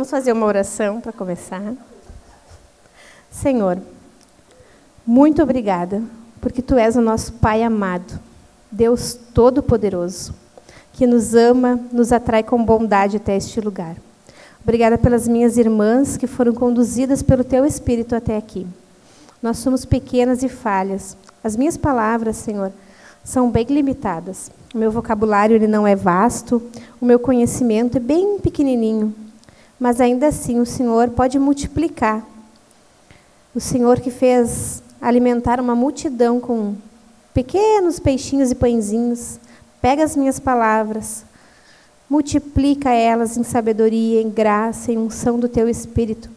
Vamos fazer uma oração para começar. Senhor, muito obrigada, porque tu és o nosso Pai amado, Deus Todo-Poderoso, que nos ama, nos atrai com bondade até este lugar. Obrigada pelas minhas irmãs que foram conduzidas pelo teu Espírito até aqui. Nós somos pequenas e falhas. As minhas palavras, Senhor, são bem limitadas. O meu vocabulário ele não é vasto, o meu conhecimento é bem pequenininho mas ainda assim o Senhor pode multiplicar. O Senhor que fez alimentar uma multidão com pequenos peixinhos e pãezinhos, pega as minhas palavras, multiplica elas em sabedoria, em graça, em unção do teu espírito,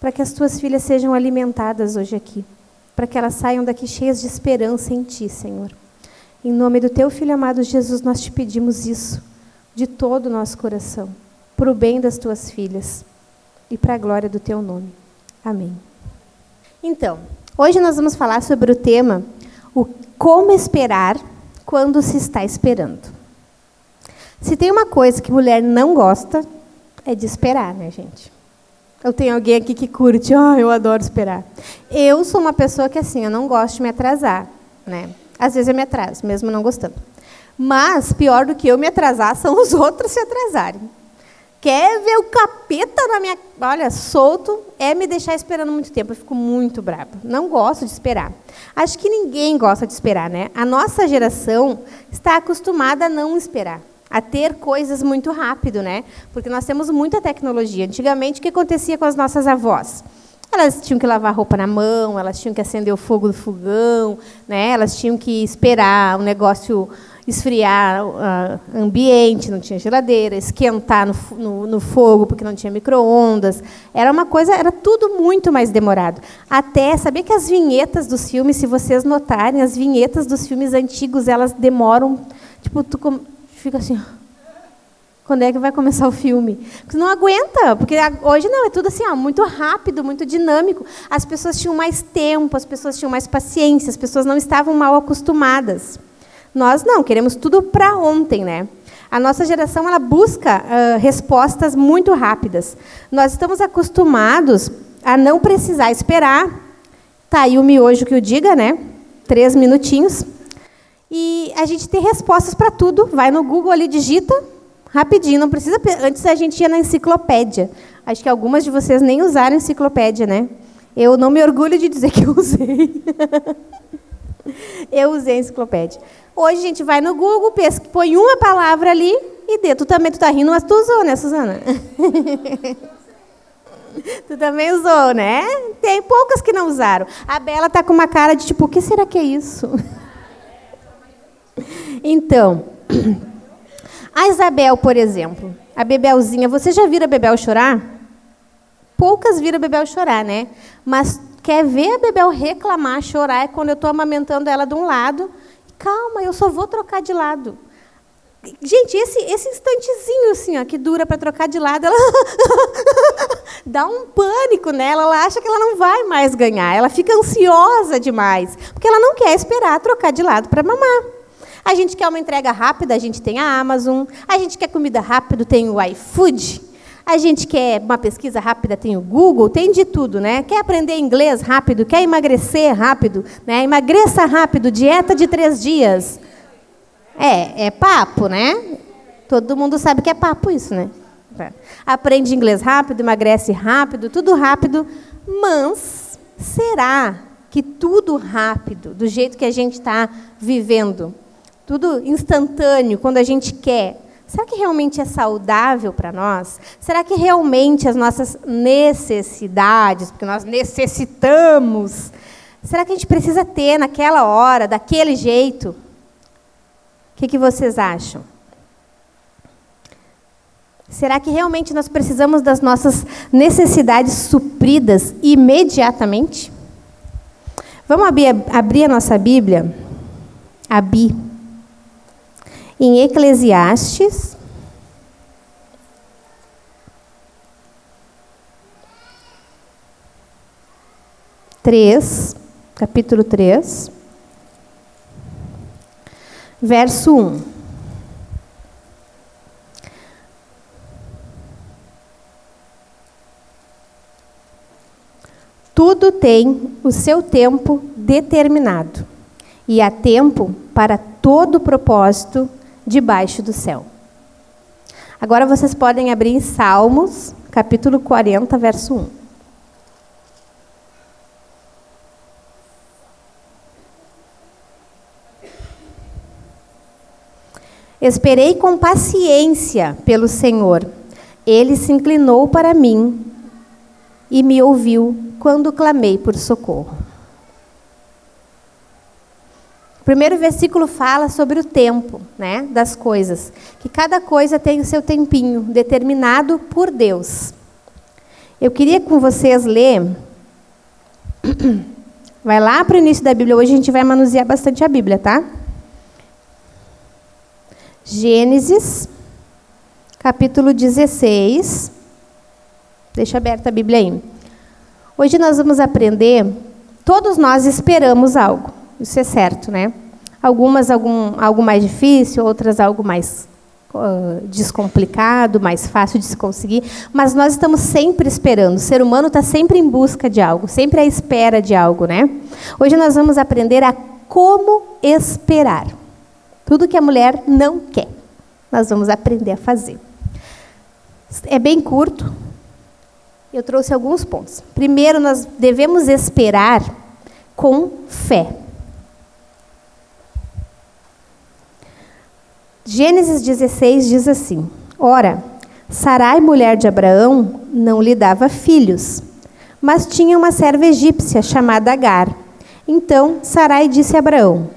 para que as tuas filhas sejam alimentadas hoje aqui, para que elas saiam daqui cheias de esperança em ti, Senhor. Em nome do teu filho amado Jesus, nós te pedimos isso de todo o nosso coração para o bem das tuas filhas e para a glória do teu nome. Amém. Então, hoje nós vamos falar sobre o tema o como esperar quando se está esperando. Se tem uma coisa que mulher não gosta, é de esperar, né, gente? Eu tenho alguém aqui que curte, oh, eu adoro esperar. Eu sou uma pessoa que assim, eu não gosto de me atrasar, né? Às vezes eu me atraso, mesmo não gostando. Mas pior do que eu me atrasar são os outros se atrasarem quer ver o capeta na minha. Olha, solto, é me deixar esperando muito tempo. Eu fico muito brava. Não gosto de esperar. Acho que ninguém gosta de esperar, né? A nossa geração está acostumada a não esperar. A ter coisas muito rápido, né? Porque nós temos muita tecnologia. Antigamente, o que acontecia com as nossas avós? Elas tinham que lavar roupa na mão, elas tinham que acender o fogo do fogão, né? elas tinham que esperar o negócio esfriar uh, ambiente, não tinha geladeira, esquentar no, no, no fogo porque não tinha microondas. Era uma coisa, era tudo muito mais demorado. Até sabia que as vinhetas dos filmes, se vocês notarem, as vinhetas dos filmes antigos elas demoram, tipo tu com... fica assim, quando é que vai começar o filme? Porque não aguenta, porque hoje não, é tudo assim, ó, muito rápido, muito dinâmico. As pessoas tinham mais tempo, as pessoas tinham mais paciência, as pessoas não estavam mal acostumadas. Nós não, queremos tudo para ontem, né? A nossa geração ela busca uh, respostas muito rápidas. Nós estamos acostumados a não precisar esperar. Tá aí o miojo que o diga, né? Três minutinhos. E a gente tem respostas para tudo. Vai no Google ali, digita, rapidinho. Não precisa. Antes a gente ia na enciclopédia. Acho que algumas de vocês nem usaram enciclopédia, né? Eu não me orgulho de dizer que eu usei. eu usei a enciclopédia. Hoje a gente vai no Google, pesca, põe uma palavra ali e dê. Tu também tu tá rindo, mas tu usou, né, Suzana? tu também usou, né? Tem poucas que não usaram. A Bela tá com uma cara de tipo, o que será que é isso? então, a Isabel, por exemplo, a Bebelzinha, você já vira a Bebel chorar? Poucas viram a Bebel chorar, né? Mas quer ver a Bebel reclamar, chorar, é quando eu estou amamentando ela de um lado calma, eu só vou trocar de lado. Gente, esse, esse instantezinho assim, ó, que dura para trocar de lado, ela dá um pânico nela, ela acha que ela não vai mais ganhar, ela fica ansiosa demais, porque ela não quer esperar trocar de lado para mamar. A gente quer uma entrega rápida, a gente tem a Amazon. A gente quer comida rápida, tem o iFood. A gente quer uma pesquisa rápida, tem o Google, tem de tudo, né? Quer aprender inglês rápido, quer emagrecer rápido, né? Emagreça rápido, dieta de três dias. É, é papo, né? Todo mundo sabe que é papo isso, né? Aprende inglês rápido, emagrece rápido, tudo rápido, mas será que tudo rápido, do jeito que a gente está vivendo, tudo instantâneo, quando a gente quer, Será que realmente é saudável para nós? Será que realmente as nossas necessidades, porque nós necessitamos, será que a gente precisa ter naquela hora, daquele jeito? O que, que vocês acham? Será que realmente nós precisamos das nossas necessidades supridas imediatamente? Vamos abrir, abrir a nossa Bíblia? Abrir em Eclesiastes. Três, capítulo três, verso um. Tudo tem o seu tempo determinado, e há tempo para todo propósito debaixo do céu. Agora vocês podem abrir em Salmos, capítulo 40, verso 1. Esperei com paciência pelo Senhor. Ele se inclinou para mim e me ouviu quando clamei por socorro. Primeiro versículo fala sobre o tempo né, das coisas, que cada coisa tem o seu tempinho, determinado por Deus. Eu queria com vocês ler. Vai lá para o início da Bíblia. Hoje a gente vai manusear bastante a Bíblia, tá? Gênesis, capítulo 16. Deixa aberta a Bíblia aí. Hoje nós vamos aprender. Todos nós esperamos algo, isso é certo, né? Algumas algum, algo mais difícil, outras algo mais uh, descomplicado, mais fácil de se conseguir, mas nós estamos sempre esperando. O ser humano está sempre em busca de algo, sempre à espera de algo, né? Hoje nós vamos aprender a como esperar. Tudo que a mulher não quer, nós vamos aprender a fazer. É bem curto. Eu trouxe alguns pontos. Primeiro, nós devemos esperar com fé. Gênesis 16 diz assim: Ora, Sarai, mulher de Abraão, não lhe dava filhos, mas tinha uma serva egípcia chamada Agar. Então Sarai disse a Abraão: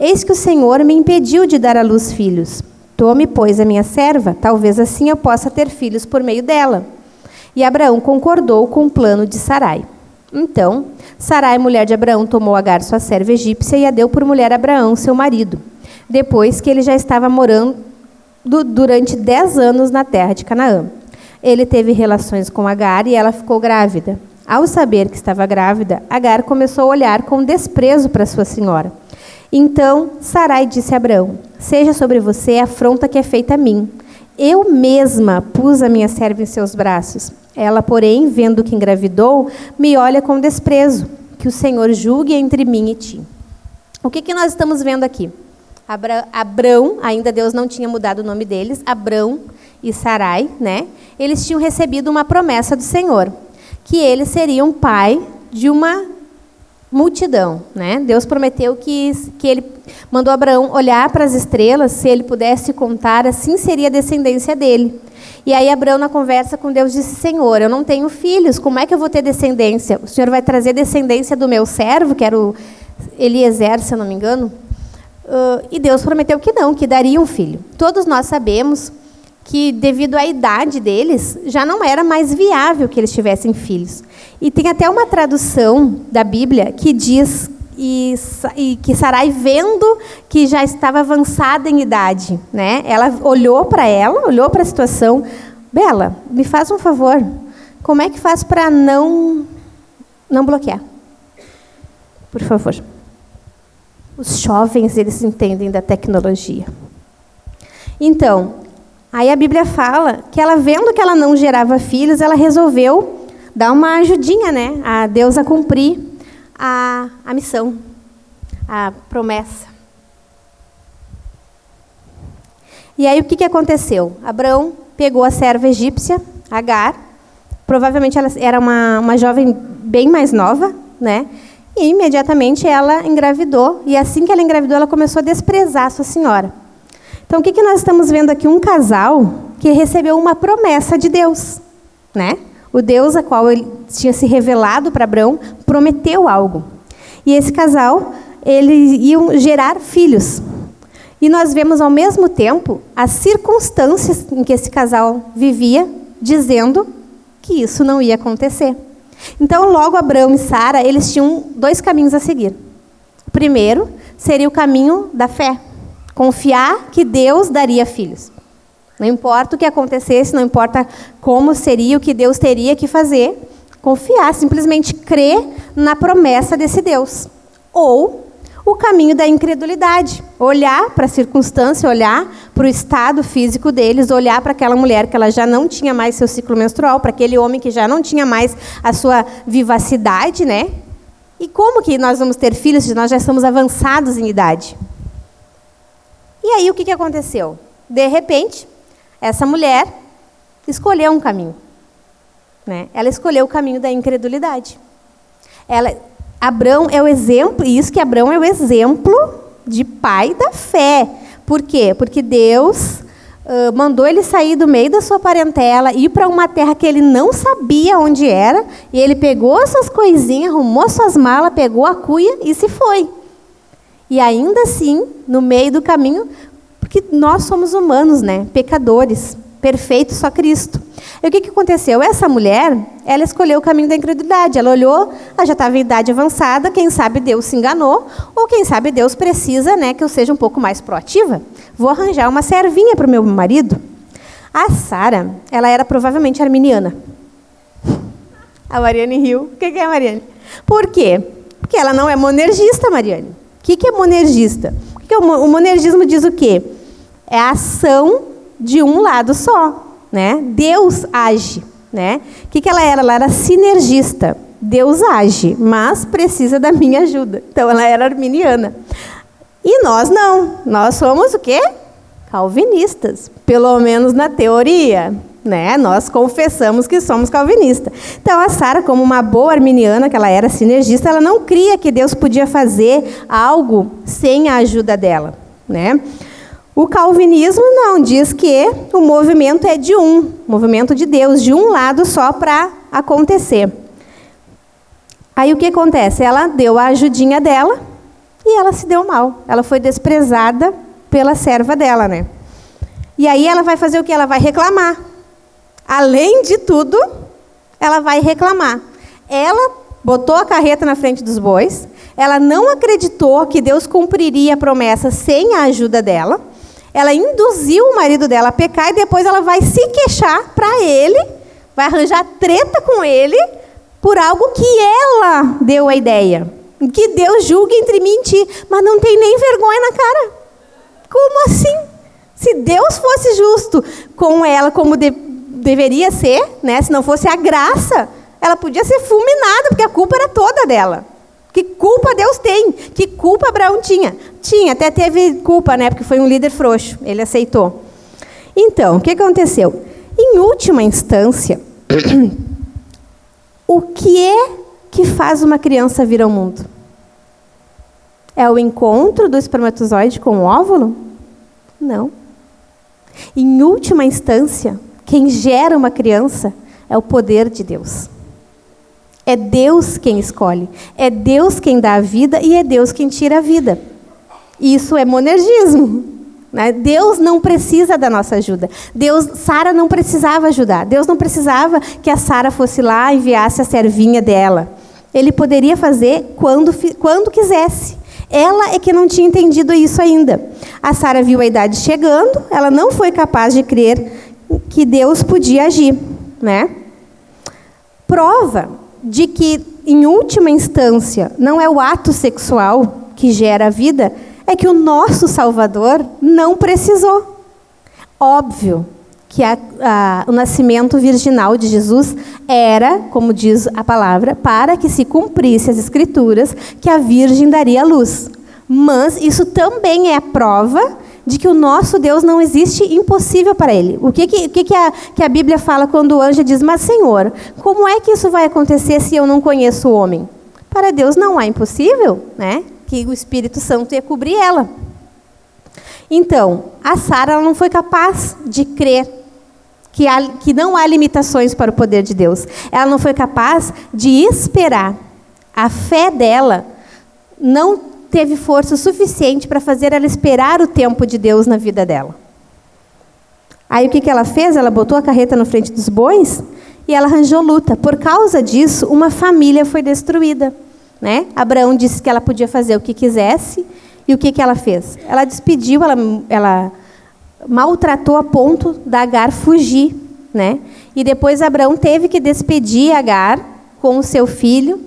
Eis que o Senhor me impediu de dar à luz filhos. Tome, pois, a minha serva, talvez assim eu possa ter filhos por meio dela. E Abraão concordou com o plano de Sarai. Então, Sarai, mulher de Abraão, tomou Agar, sua serva egípcia, e a deu por mulher a Abraão, seu marido, depois que ele já estava morando durante dez anos na terra de Canaã. Ele teve relações com Agar e ela ficou grávida. Ao saber que estava grávida, Agar começou a olhar com desprezo para sua senhora. Então Sarai disse a Abraão: Seja sobre você a afronta que é feita a mim. Eu mesma pus a minha serva em seus braços. Ela, porém, vendo que engravidou, me olha com desprezo. Que o Senhor julgue entre mim e ti. O que, que nós estamos vendo aqui? Abrão, ainda Deus não tinha mudado o nome deles, Abrão e Sarai, né? Eles tinham recebido uma promessa do Senhor, que eles seriam pai de uma multidão, né? Deus prometeu que, que ele mandou Abraão olhar para as estrelas, se ele pudesse contar, assim seria a descendência dele. E aí Abraão na conversa com Deus disse: Senhor, eu não tenho filhos, como é que eu vou ter descendência? O Senhor vai trazer descendência do meu servo, que era o Eliezer, se eu não me engano. Uh, e Deus prometeu que não, que daria um filho. Todos nós sabemos que, devido à idade deles, já não era mais viável que eles tivessem filhos. E tem até uma tradução da Bíblia que diz e, e, que Sarai vendo que já estava avançada em idade, né? Ela olhou para ela, olhou para a situação, Bela, me faz um favor, como é que faz para não não bloquear? Por favor. Os jovens eles entendem da tecnologia. Então, Aí a Bíblia fala que ela, vendo que ela não gerava filhos, ela resolveu dar uma ajudinha né, a Deus a cumprir a, a missão, a promessa. E aí o que, que aconteceu? Abraão pegou a serva egípcia, Agar, provavelmente ela era uma, uma jovem bem mais nova, né? E imediatamente ela engravidou, e assim que ela engravidou, ela começou a desprezar a sua senhora. Então, o que, que nós estamos vendo aqui? Um casal que recebeu uma promessa de Deus. Né? O Deus a qual ele tinha se revelado para Abraão prometeu algo. E esse casal, eles iam gerar filhos. E nós vemos ao mesmo tempo as circunstâncias em que esse casal vivia, dizendo que isso não ia acontecer. Então, logo Abraão e Sara, eles tinham dois caminhos a seguir. O primeiro seria o caminho da fé, Confiar que Deus daria filhos. Não importa o que acontecesse, não importa como seria, o que Deus teria que fazer, confiar, simplesmente crer na promessa desse Deus. Ou o caminho da incredulidade. Olhar para a circunstância, olhar para o estado físico deles, olhar para aquela mulher que ela já não tinha mais seu ciclo menstrual, para aquele homem que já não tinha mais a sua vivacidade, né? E como que nós vamos ter filhos se nós já estamos avançados em idade? E aí o que, que aconteceu? De repente, essa mulher escolheu um caminho. Né? Ela escolheu o caminho da incredulidade. Ela, Abraão é o exemplo, isso que Abraão é o exemplo de pai da fé. Por quê? Porque Deus uh, mandou ele sair do meio da sua parentela, ir para uma terra que ele não sabia onde era, e ele pegou essas coisinhas, arrumou suas malas, pegou a cuia e se foi. E ainda assim, no meio do caminho, porque nós somos humanos, né? Pecadores, perfeitos só Cristo. E o que, que aconteceu? Essa mulher, ela escolheu o caminho da incredulidade. Ela olhou, ela já estava em idade avançada, quem sabe Deus se enganou, ou quem sabe Deus precisa né, que eu seja um pouco mais proativa. Vou arranjar uma servinha para o meu marido. A Sara, ela era provavelmente arminiana. A Mariane riu. O que é a Mariane? Por quê? Porque ela não é monergista, Mariane. O que é monergista? O monergismo diz o quê? É a ação de um lado só né? Deus age, né? O que, que ela era? Ela era sinergista. Deus age, mas precisa da minha ajuda. Então ela era arminiana. E nós não. Nós somos o quê? Calvinistas, pelo menos na teoria. Né? Nós confessamos que somos calvinistas. Então a Sara, como uma boa arminiana, que ela era sinergista, ela não cria que Deus podia fazer algo sem a ajuda dela, né? O calvinismo não, diz que o movimento é de um, movimento de Deus, de um lado só para acontecer. Aí o que acontece? Ela deu a ajudinha dela e ela se deu mal. Ela foi desprezada pela serva dela, né? E aí ela vai fazer o que? Ela vai reclamar. Além de tudo, ela vai reclamar. Ela botou a carreta na frente dos bois, ela não acreditou que Deus cumpriria a promessa sem a ajuda dela ela induziu o marido dela a pecar e depois ela vai se queixar para ele, vai arranjar treta com ele por algo que ela deu a ideia. Que Deus julgue entre ti, mas não tem nem vergonha na cara. Como assim? Se Deus fosse justo com ela como de, deveria ser, né? se não fosse a graça, ela podia ser fulminada, porque a culpa era toda dela. Que culpa Deus tem? Que culpa Abraão tinha? Tinha, até teve culpa, né? Porque foi um líder frouxo. Ele aceitou. Então, o que aconteceu? Em última instância, o que é que faz uma criança vir ao mundo? É o encontro do espermatozoide com o óvulo? Não. Em última instância, quem gera uma criança é o poder de Deus. É Deus quem escolhe, é Deus quem dá a vida e é Deus quem tira a vida. Isso é monergismo. Né? Deus não precisa da nossa ajuda. Deus, Sara não precisava ajudar. Deus não precisava que a Sara fosse lá e enviasse a servinha dela. Ele poderia fazer quando, quando quisesse. Ela é que não tinha entendido isso ainda. A Sara viu a idade chegando, ela não foi capaz de crer que Deus podia agir, né? Prova de que, em última instância, não é o ato sexual que gera a vida, é que o nosso Salvador não precisou. Óbvio que a, a, o nascimento virginal de Jesus era, como diz a palavra, para que se cumprisse as Escrituras, que a Virgem daria luz. Mas isso também é prova de que o nosso Deus não existe impossível para ele. O que, que, que, a, que a Bíblia fala quando o anjo diz, mas Senhor, como é que isso vai acontecer se eu não conheço o homem? Para Deus não há impossível, né? Que o Espírito Santo ia cobrir ela. Então, a Sara não foi capaz de crer que, há, que não há limitações para o poder de Deus. Ela não foi capaz de esperar. A fé dela não teve força suficiente para fazer ela esperar o tempo de Deus na vida dela. Aí o que, que ela fez? Ela botou a carreta na frente dos bois e ela arranjou luta. Por causa disso, uma família foi destruída. Né? Abraão disse que ela podia fazer o que quisesse e o que, que ela fez? Ela despediu, ela, ela maltratou a ponto da Agar fugir. Né? E depois Abraão teve que despedir Agar com o seu filho.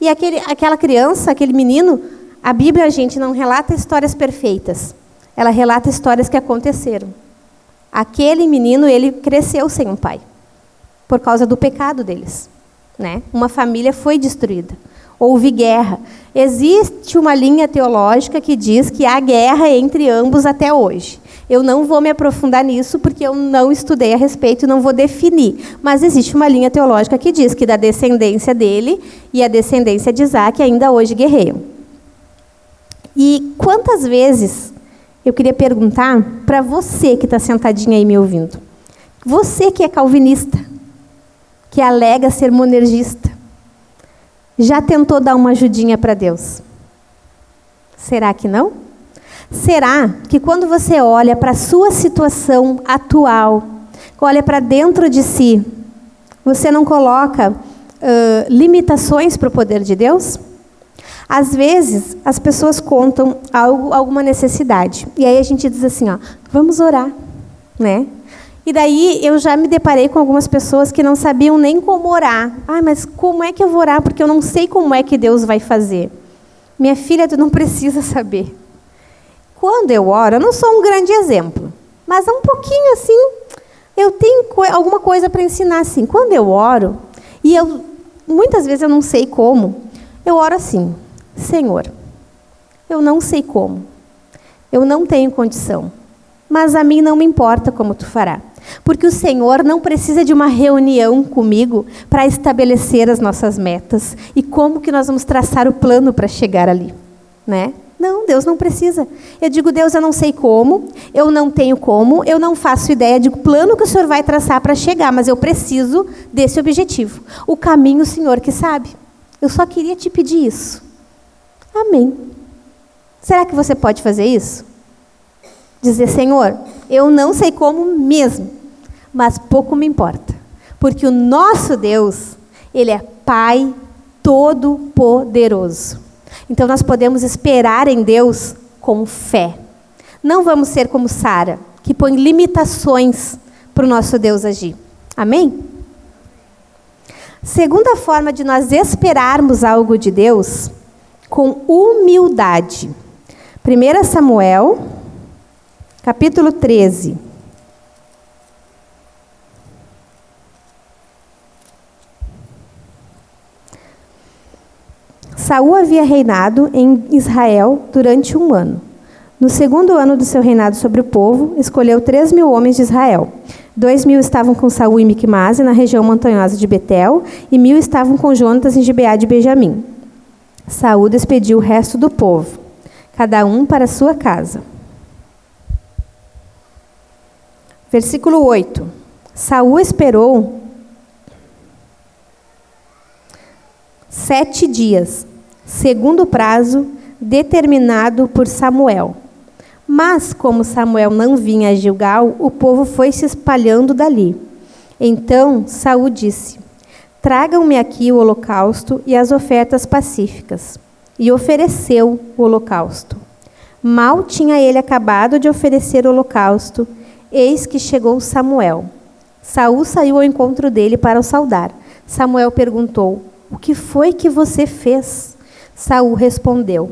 E aquele, aquela criança, aquele menino, a Bíblia, gente, não relata histórias perfeitas. Ela relata histórias que aconteceram. Aquele menino, ele cresceu sem um pai, por causa do pecado deles. Né? Uma família foi destruída. Houve guerra. Existe uma linha teológica que diz que há guerra entre ambos até hoje. Eu não vou me aprofundar nisso porque eu não estudei a respeito e não vou definir. Mas existe uma linha teológica que diz que da descendência dele e a descendência de Isaac ainda hoje guerreiam. E quantas vezes eu queria perguntar para você que está sentadinha aí me ouvindo, você que é calvinista, que alega ser monergista, já tentou dar uma ajudinha para Deus? Será que não? Será que quando você olha para a sua situação atual, olha para dentro de si, você não coloca uh, limitações para o poder de Deus? Às vezes, as pessoas contam algo, alguma necessidade. E aí a gente diz assim, ó, vamos orar, né? E daí eu já me deparei com algumas pessoas que não sabiam nem como orar. Ah, mas como é que eu vou orar? Porque eu não sei como é que Deus vai fazer. Minha filha, tu não precisa saber. Quando eu oro, eu não sou um grande exemplo, mas um pouquinho assim, eu tenho alguma coisa para ensinar assim. Quando eu oro, e eu muitas vezes eu não sei como, eu oro assim: Senhor, eu não sei como, eu não tenho condição, mas a mim não me importa como tu fará. Porque o Senhor não precisa de uma reunião comigo para estabelecer as nossas metas e como que nós vamos traçar o plano para chegar ali, né? Não, Deus não precisa. Eu digo, Deus, eu não sei como, eu não tenho como, eu não faço ideia de plano que o Senhor vai traçar para chegar, mas eu preciso desse objetivo. O caminho o Senhor que sabe. Eu só queria te pedir isso. Amém. Será que você pode fazer isso? Dizer, Senhor, eu não sei como mesmo, mas pouco me importa, porque o nosso Deus, Ele é Pai Todo-Poderoso. Então nós podemos esperar em Deus com fé. Não vamos ser como Sara, que põe limitações para o nosso Deus agir. Amém? Segunda forma de nós esperarmos algo de Deus com humildade. 1 Samuel, capítulo 13. Saul havia reinado em Israel durante um ano. No segundo ano do seu reinado sobre o povo, escolheu três mil homens de Israel. Dois mil estavam com Saul em Micmase, na região montanhosa de Betel, e mil estavam com Jonatas em Gibeá de Benjamim. Saúl despediu o resto do povo, cada um para sua casa. Versículo 8. Saúl esperou sete dias, segundo o prazo determinado por Samuel. Mas, como Samuel não vinha a Gilgal, o povo foi se espalhando dali. Então Saúl disse: Tragam-me aqui o holocausto e as ofertas pacíficas. E ofereceu o holocausto. Mal tinha ele acabado de oferecer o holocausto, eis que chegou Samuel. Saul saiu ao encontro dele para o saudar. Samuel perguntou: O que foi que você fez? Saul respondeu: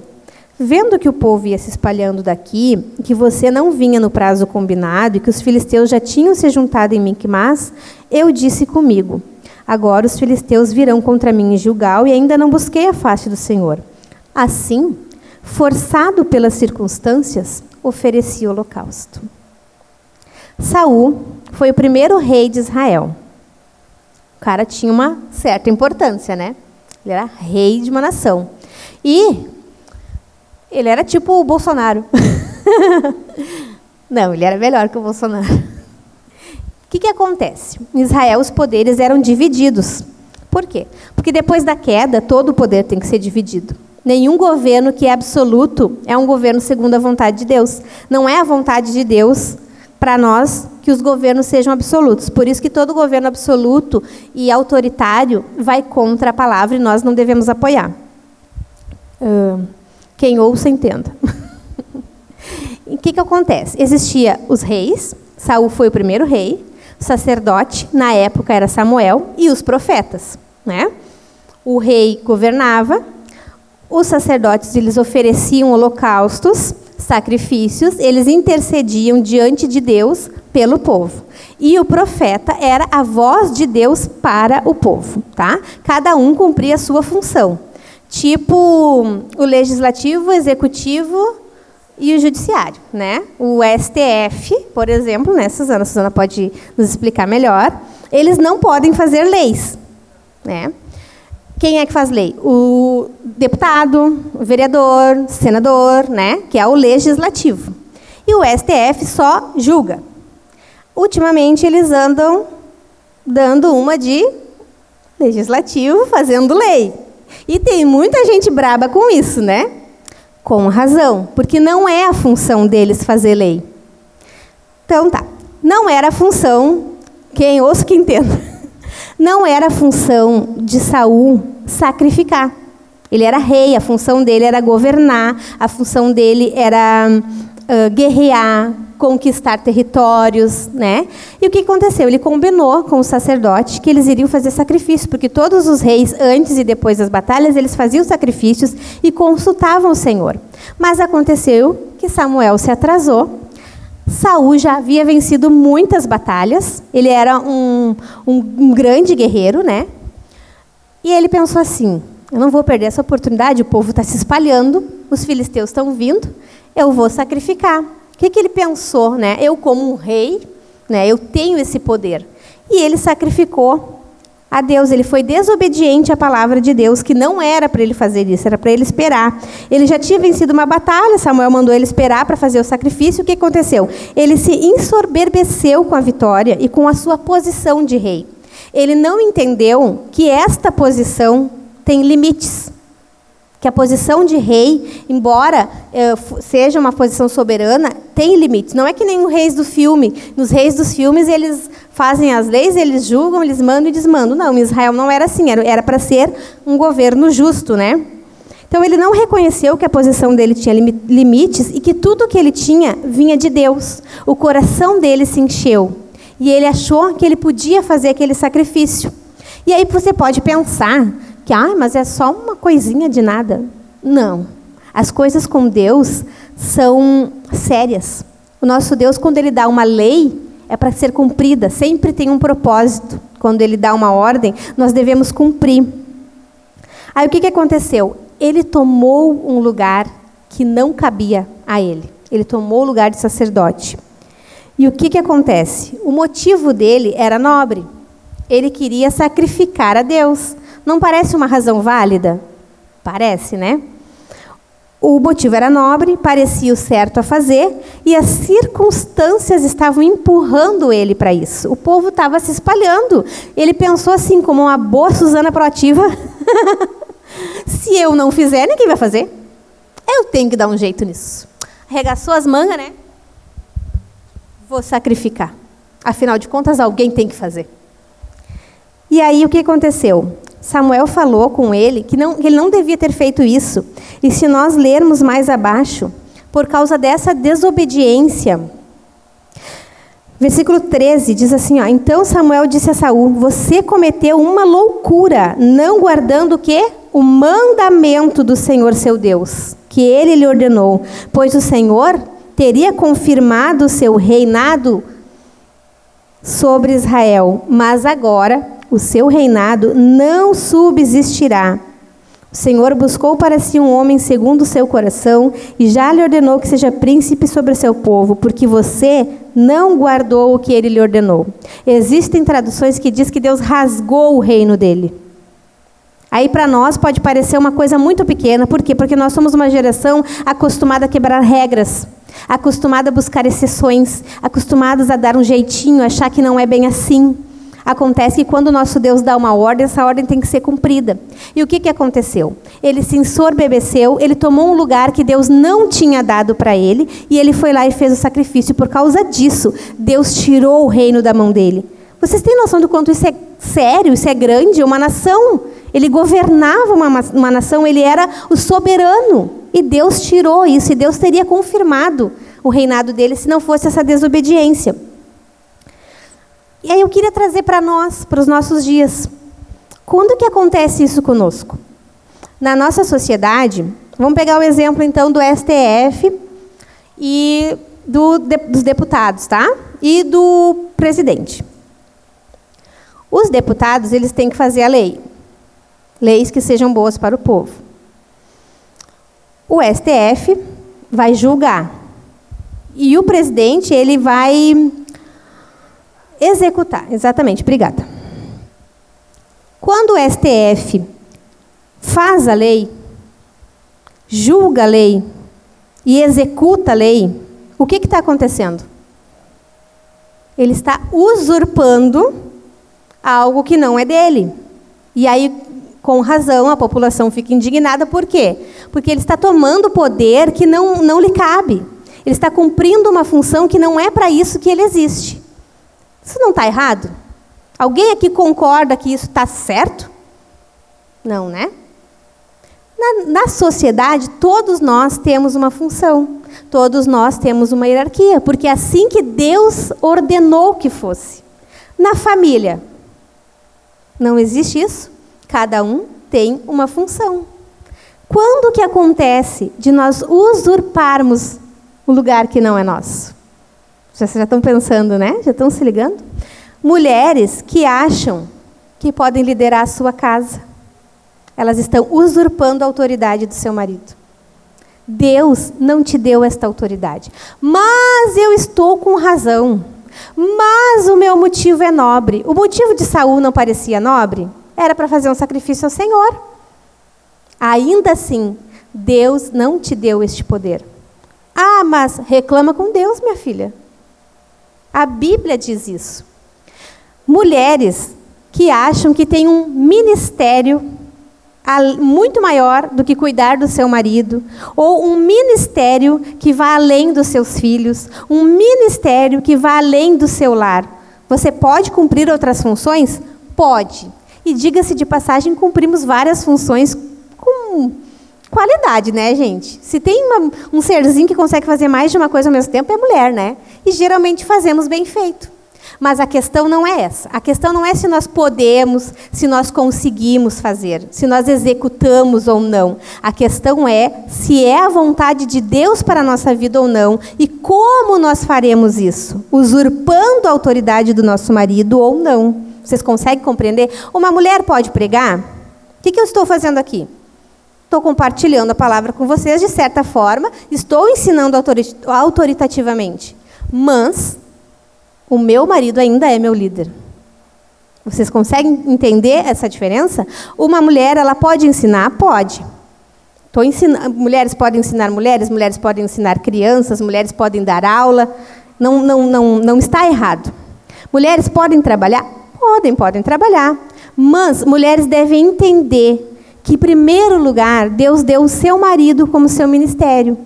Vendo que o povo ia se espalhando daqui, que você não vinha no prazo combinado e que os filisteus já tinham se juntado em Micmas, eu disse comigo: Agora os filisteus virão contra mim em Gilgal e ainda não busquei a face do Senhor. Assim, forçado pelas circunstâncias, ofereci o holocausto. Saul foi o primeiro rei de Israel. O cara tinha uma certa importância, né? Ele era rei de uma nação. E ele era tipo o Bolsonaro. não, ele era melhor que o Bolsonaro que, que acontece? Em Israel, os poderes eram divididos. Por quê? Porque depois da queda, todo o poder tem que ser dividido. Nenhum governo que é absoluto é um governo segundo a vontade de Deus. Não é a vontade de Deus para nós que os governos sejam absolutos. Por isso que todo governo absoluto e autoritário vai contra a palavra e nós não devemos apoiar. Quem ouça, entenda. o que, que acontece? Existia os reis, Saul foi o primeiro rei, sacerdote, na época era Samuel, e os profetas. Né? O rei governava, os sacerdotes eles ofereciam holocaustos, sacrifícios, eles intercediam diante de Deus pelo povo. E o profeta era a voz de Deus para o povo, tá? Cada um cumpria a sua função. Tipo o legislativo, executivo e o judiciário, né? O STF, por exemplo, né, Suzana, Suzana pode nos explicar melhor. Eles não podem fazer leis, né? Quem é que faz lei? O deputado, o vereador, senador, né? Que é o legislativo. E o STF só julga. Ultimamente eles andam dando uma de legislativo, fazendo lei. E tem muita gente braba com isso, né? Com razão, porque não é a função deles fazer lei. Então tá, não era a função, quem ouça que entenda não era a função de Saul sacrificar. Ele era rei, a função dele era governar, a função dele era uh, guerrear, conquistar territórios, né? E o que aconteceu? Ele combinou com o sacerdote que eles iriam fazer sacrifício, porque todos os reis, antes e depois das batalhas, eles faziam sacrifícios e consultavam o Senhor. Mas aconteceu que Samuel se atrasou Saul já havia vencido muitas batalhas, ele era um, um, um, grande guerreiro, né? E ele pensou assim: eu não vou perder essa oportunidade, o povo está se espalhando, os filisteus estão vindo, eu vou sacrificar. Que, que ele pensou, né? Eu, como um rei, né, eu tenho esse poder. E ele sacrificou a Deus. Ele foi desobediente à palavra de Deus, que não era para ele fazer isso, era para ele esperar. Ele já tinha vencido uma batalha, Samuel mandou ele esperar para fazer o sacrifício. O que aconteceu? Ele se ensoberbeceu com a vitória e com a sua posição de rei. Ele não entendeu que esta posição tem limites que a posição de rei, embora eh, seja uma posição soberana, tem limites. Não é que nem os reis do filme. Nos reis dos filmes, eles fazem as leis, eles julgam, eles mandam e desmandam. Não, Israel não era assim. Era para ser um governo justo, né? Então, ele não reconheceu que a posição dele tinha limites e que tudo que ele tinha vinha de Deus. O coração dele se encheu. E ele achou que ele podia fazer aquele sacrifício. E aí você pode pensar que, ah, mas é só uma coisinha de nada. Não. As coisas com Deus são sérias. O nosso Deus, quando Ele dá uma lei, é para ser cumprida, sempre tem um propósito. Quando Ele dá uma ordem, nós devemos cumprir. Aí o que, que aconteceu? Ele tomou um lugar que não cabia a ele. Ele tomou o lugar de sacerdote. E o que, que acontece? O motivo dele era nobre. Ele queria sacrificar a Deus. Não parece uma razão válida? Parece, né? O motivo era nobre, parecia o certo a fazer, e as circunstâncias estavam empurrando ele para isso. O povo estava se espalhando. Ele pensou assim, como uma boa Suzana proativa: se eu não fizer, ninguém vai fazer. Eu tenho que dar um jeito nisso. Arregaçou as mangas, né? Vou sacrificar. Afinal de contas, alguém tem que fazer. E aí o que aconteceu? Samuel falou com ele que, não, que ele não devia ter feito isso. E se nós lermos mais abaixo, por causa dessa desobediência, Versículo 13 diz assim: ó, Então Samuel disse a Saul: Você cometeu uma loucura, não guardando o quê? O mandamento do Senhor seu Deus, que ele lhe ordenou, pois o Senhor teria confirmado o seu reinado sobre Israel, mas agora o seu reinado não subsistirá. O Senhor buscou para si um homem segundo o seu coração e já lhe ordenou que seja príncipe sobre o seu povo, porque você não guardou o que ele lhe ordenou. Existem traduções que diz que Deus rasgou o reino dele. Aí para nós pode parecer uma coisa muito pequena, por quê? Porque nós somos uma geração acostumada a quebrar regras, acostumada a buscar exceções, acostumados a dar um jeitinho, achar que não é bem assim. Acontece que quando o nosso Deus dá uma ordem, essa ordem tem que ser cumprida. E o que, que aconteceu? Ele se ensorbebeceu, ele tomou um lugar que Deus não tinha dado para ele, e ele foi lá e fez o sacrifício. Por causa disso, Deus tirou o reino da mão dele. Vocês têm noção do quanto isso é sério, isso é grande? Uma nação. Ele governava uma, uma nação, ele era o soberano. E Deus tirou isso, e Deus teria confirmado o reinado dele se não fosse essa desobediência. E aí eu queria trazer para nós, para os nossos dias. Quando que acontece isso conosco? Na nossa sociedade, vamos pegar o exemplo então do STF e do, de, dos deputados, tá? E do presidente. Os deputados, eles têm que fazer a lei. Leis que sejam boas para o povo. O STF vai julgar. E o presidente, ele vai executar. Exatamente, obrigada. Quando o STF faz a lei, julga a lei e executa a lei, o que está acontecendo? Ele está usurpando algo que não é dele. E aí, com razão, a população fica indignada, por quê? Porque ele está tomando poder que não, não lhe cabe. Ele está cumprindo uma função que não é para isso que ele existe. Isso não está errado? Alguém aqui concorda que isso está certo? Não, né? Na, na, sociedade, todos nós temos uma função, todos nós temos uma hierarquia, porque é assim que Deus ordenou que fosse. Na família, não existe isso? Cada um tem uma função. Quando que acontece de nós usurparmos o lugar que não é nosso? Vocês já estão pensando, né? Já estão se ligando? Mulheres que acham que podem liderar a sua casa. Elas estão usurpando a autoridade do seu marido. Deus não te deu esta autoridade. Mas eu estou com razão. Mas o meu motivo é nobre. O motivo de Saul não parecia nobre? Era para fazer um sacrifício ao Senhor. Ainda assim, Deus não te deu este poder. Ah, mas reclama com Deus, minha filha. A Bíblia diz isso. Mulheres que acham que têm um ministério muito maior do que cuidar do seu marido, ou um ministério que vá além dos seus filhos, um ministério que vá além do seu lar. Você pode cumprir outras funções? Pode. E diga-se de passagem, cumprimos várias funções com qualidade, né, gente? Se tem uma, um serzinho que consegue fazer mais de uma coisa ao mesmo tempo, é mulher, né? E geralmente fazemos bem feito. Mas a questão não é essa. A questão não é se nós podemos, se nós conseguimos fazer, se nós executamos ou não. A questão é se é a vontade de Deus para a nossa vida ou não e como nós faremos isso, usurpando a autoridade do nosso marido ou não. Vocês conseguem compreender? Uma mulher pode pregar? O que, que eu estou fazendo aqui? Estou compartilhando a palavra com vocês de certa forma, estou ensinando autoritativamente. Mas o meu marido ainda é meu líder. Vocês conseguem entender essa diferença? Uma mulher, ela pode ensinar? Pode. Tô ensinando, mulheres podem ensinar mulheres, mulheres podem ensinar crianças, mulheres podem dar aula. Não, não, não, não está errado. Mulheres podem trabalhar? Podem, podem trabalhar. Mas mulheres devem entender que, em primeiro lugar, Deus deu o seu marido como seu ministério.